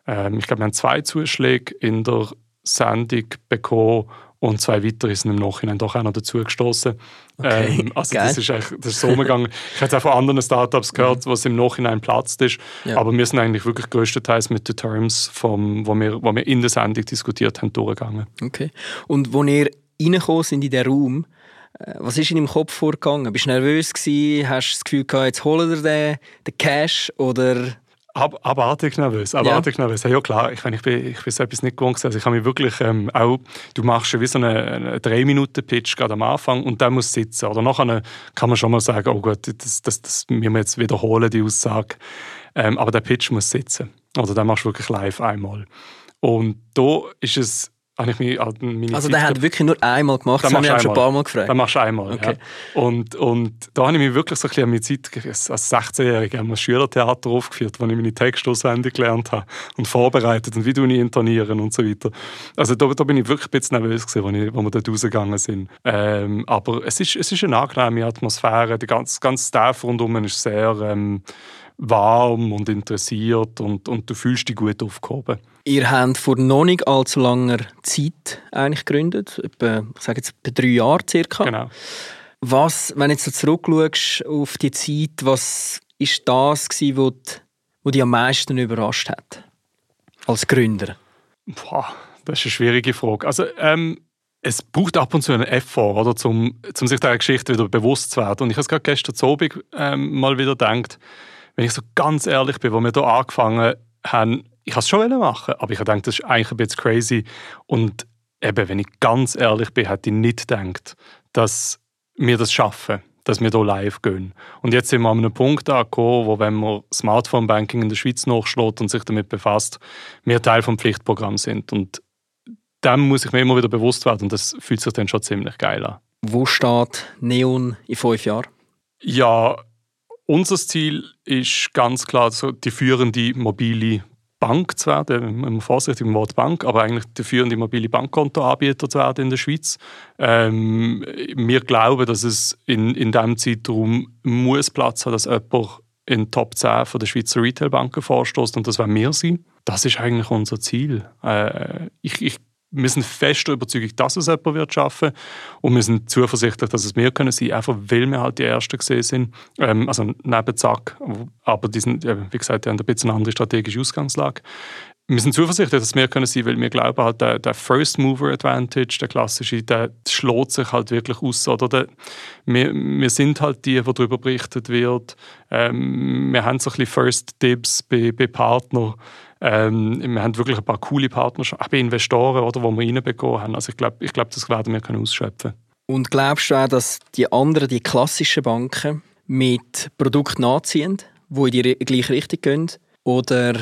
ähm, ich glaube, wir haben zwei Zuschläge in der Sendung bekommen und zwei weitere sind im Nachhinein doch auch noch dazu gestoßen. Okay, ähm, also geil. das ist, eigentlich, das ist so umgegangen. (laughs) ich habe es auch von anderen Startups gehört, was im Nachhinein platzt ist. Ja. Aber wir sind eigentlich wirklich größtenteils mit den Terms, vom, wo, wir, wo wir in der Sendung diskutiert haben, durchgegangen. Okay. Und wo ihr reingekommen sind in den Raum, äh, was ist in deinem Kopf vorgegangen? Bist du nervös gewesen? Hast du das Gefühl gehabt, jetzt holen wir den, den Cash oder Ab, abartig nervös, abartig ja. nervös. Ja, klar, ich, ich, bin, ich bin so etwas nicht gewohnt. Also ich habe mich wirklich ähm, auch, du machst wie so einen eine 3-Minuten-Pitch gerade am Anfang und der muss sitzen. Oder nachher kann man schon mal sagen, oh gut, das, das, das müssen wir jetzt wiederholen, die Aussage. Ähm, aber der Pitch muss sitzen. Oder den machst du wirklich live einmal. Und da ist es habe ich mich an meine Also, der hat wirklich nur einmal gemacht, das habe ich schon ein paar Mal gefragt. Den machst du einmal, okay. ja. Und, und da habe ich mich wirklich so ein bisschen an meine Zeit, als 16-Jähriger, ein Schülertheater aufgeführt, wo ich meine Texte auswendig gelernt habe und vorbereitet und wie du ich intonieren und so weiter. Also da, da bin ich wirklich ein bisschen nervös gewesen, als, ich, als wir dort rausgegangen sind. Ähm, aber es ist, es ist eine angenehme Atmosphäre, der ganze, ganze Staff rundherum ist sehr... Ähm, warm und interessiert und, und du fühlst dich gut aufgehoben. Ihr habt vor noch nicht allzu langer Zeit eigentlich gegründet, etwa, ich sage jetzt etwa drei Jahre circa. Genau. Was, wenn du jetzt so zurückschaust auf die Zeit, was ist das gewesen, was, was dich am meisten überrascht hat? Als Gründer? Boah, das ist eine schwierige Frage. Also, ähm, es braucht ab und zu einen Effort, oder, um, um sich dieser Geschichte wieder bewusst zu werden. Und ich habe es gerade gestern Abend ähm, mal wieder gedacht, wenn ich so ganz ehrlich bin, wo wir hier angefangen haben, ich habe es schon machen aber ich habe gedacht, das ist eigentlich ein bisschen crazy. Und eben, wenn ich ganz ehrlich bin, hätte ich nicht gedacht, dass wir das schaffen, dass wir hier live gehen. Und jetzt sind wir an einem Punkt angekommen, wo, wenn man Smartphone-Banking in der Schweiz nachschlägt und sich damit befasst, wir Teil vom Pflichtprogramm sind. Und dem muss ich mir immer wieder bewusst werden und das fühlt sich dann schon ziemlich geil an. Wo steht Neon in fünf Jahren? Ja, unser Ziel ist ganz klar, so die führende mobile Bank zu werden, im Wort Bank, aber eigentlich der führende mobile Bankkontoanbieter zu werden in der Schweiz. Ähm, wir glauben, dass es in, in diesem Zeitraum muss Platz hat, dass jemand in den Top 10 von der Schweizer Retailbanken vorstoßt und das werden wir sein. Das ist eigentlich unser Ziel. Äh, ich, ich wir sind fest überzeugt, dass es jemand wird schaffen und wir sind zuversichtlich, dass es wir können sein, einfach weil wir halt die Ersten gesehen sind, ähm, also neben Zack, aber die sind, wie gesagt, die haben ein bisschen eine andere strategische Ausgangslage. Wir sind zuversichtlich, dass wir können sein, weil wir glauben halt, der, der First Mover Advantage, der klassische, der schlägt sich halt wirklich aus. Oder der, wir, wir sind halt die, wo darüber berichtet wird. Ähm, wir haben so ein bisschen First Dibs bei, bei Partnern. Ähm, wir haben wirklich ein paar coole Partnerschaften, auch bei Investoren, oder, wo wir reinbekommen haben. Also ich glaube, ich glaub, das werden wir können ausschöpfen Und glaubst du auch, dass die anderen, die klassischen Banken, mit Produkten nachziehen, die in die gleiche Richtung gehen? Oder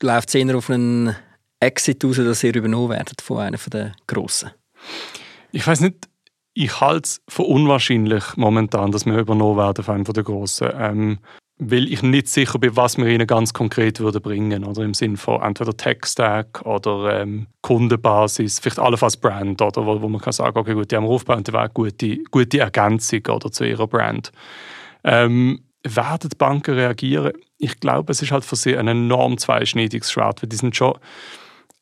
läuft es eher auf einen Exit raus, dass ihr übernommen werdet von einer der Grossen? Ich weiß nicht, ich halte es für unwahrscheinlich momentan, dass wir übernommen werden von einem der Grossen. Ähm, weil ich nicht sicher bin, was wir ihnen ganz konkret würde bringen oder im Sinne von entweder Tech-Stack oder ähm, Kundenbasis, vielleicht allenfalls Brand, oder, wo, wo man kann sagen, okay, gut, die haben wir aufgebaut die wäre eine gute, gute Ergänzung oder, zu ihrer Brand. Ähm, werden die Banken reagieren? Ich glaube, es ist halt für sie ein enorm zweischneidiges Schwert, weil die sind schon,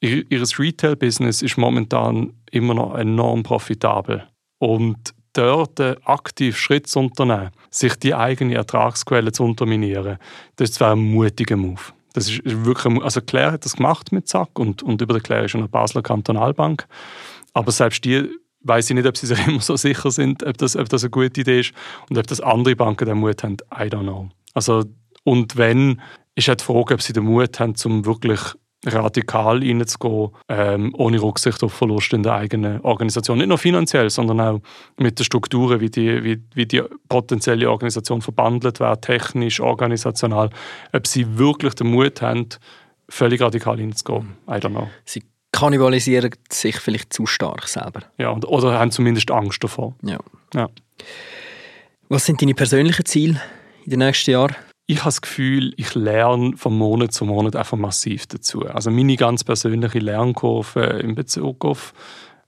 ihr, ihr Retail-Business ist momentan immer noch enorm profitabel und dort aktiv Schritt zu unternehmen, sich die eigene Ertragsquelle zu unterminieren, das wäre ein mutiger Move. Das ist wirklich, also Claire hat das gemacht mit Zack und, und über der Claire ist eine Basler Kantonalbank. Aber selbst die weiß ich nicht, ob sie sich (laughs) immer so sicher sind, ob das, ob das eine gute Idee ist und ob das andere Banken den Mut haben, I don't know. Also, und wenn, ist halt die Frage, ob sie den Mut haben, um wirklich radikal reinzugehen, ähm, ohne Rücksicht auf Verluste in der eigenen Organisation. Nicht nur finanziell, sondern auch mit den Strukturen, wie die, wie, wie die potenzielle Organisation verbandelt wird, technisch, organisational. Ob sie wirklich den Mut haben, völlig radikal reinzugehen. I don't know. Sie kannibalisieren sich vielleicht zu stark selber. Ja, oder haben zumindest Angst davor. Ja. ja. Was sind deine persönlichen Ziele in den nächsten Jahren? Ich habe das Gefühl, ich lerne von Monat zu Monat einfach massiv dazu. Also meine ganz persönliche Lernkurve in Bezug auf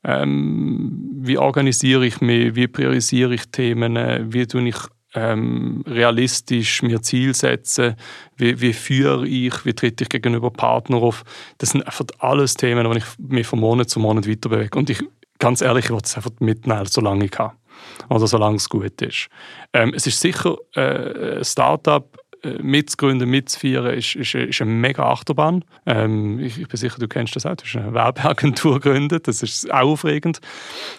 ähm, wie organisiere ich mich, wie priorisiere ich Themen, wie tue ich ähm, realistisch mir Ziel setzen, wie, wie führe ich, wie trete ich gegenüber Partnern auf. Das sind einfach alles Themen, wo ich mich von Monat zu Monat weiterbewege. Und ich, ganz ehrlich, ich will es einfach mitnehmen, solange ich kann. Oder solange es gut ist. Ähm, es ist sicher äh, ein Startup, mitzugründen, mitzufeiern, ist, ist, ist eine mega Achterbahn. Ähm, ich, ich, bin sicher, du kennst das auch. Du hast eine Werbeagentur gegründet, das ist auch aufregend.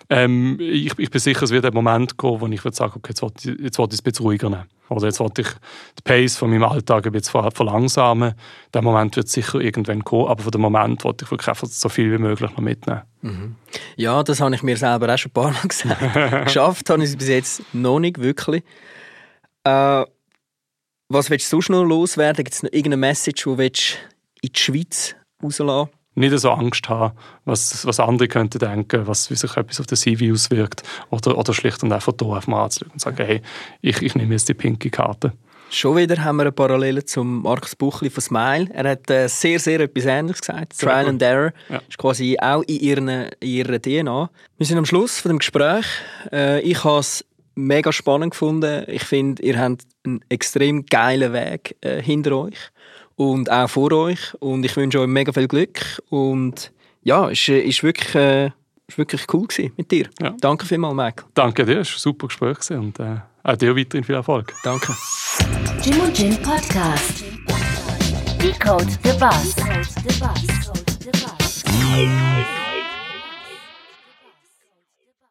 Ähm, ich, ich, bin sicher, es wird ein Moment kommen, wo ich würde sagen, okay, jetzt wollte ich, jetzt wollte ich es ein ruhiger nehmen. Oder jetzt wollte ich den Pace von meinem Alltag ein bisschen verlangsamen. Der Moment wird sicher irgendwann kommen, aber für den Moment wollte ich wirklich einfach so viel wie möglich noch mitnehmen. Mhm. Ja, das habe ich mir selber auch schon ein paar Mal (laughs) gesagt. Geschafft habe ich es bis jetzt noch nicht wirklich. Äh, was willst du sonst noch loswerden? Gibt es noch irgendeine Message, die du in die Schweiz rauslassen nicht so Angst haben, was, was andere könnten denken, was, wie sich etwas auf der CV auswirkt. Oder, oder schlicht und einfach hier auf mal anzuschauen und sagen, hey, ich, ich nehme jetzt die pinke Karte. Schon wieder haben wir eine Parallele zum Markus Buchli von Smile. Er hat äh, sehr, sehr etwas Ähnliches gesagt. Trial and Error ja. ist quasi auch in ihrer, in ihrer DNA. Wir sind am Schluss von dem Gespräch. Äh, ich habe es mega spannend gefunden. Ich finde, ihr habt einen extrem geilen Weg äh, hinter euch und auch vor euch. Und ich wünsche euch mega viel Glück. Und ja, es war ist wirklich, äh, ist wirklich cool mit dir. Ja. Danke vielmals, Michael. Danke dir, es war ein super Gespräch und äh, auch dir weiterhin viel Erfolg. Danke. Jim und Jim Podcast. Decode the Bus. Decode the Bus.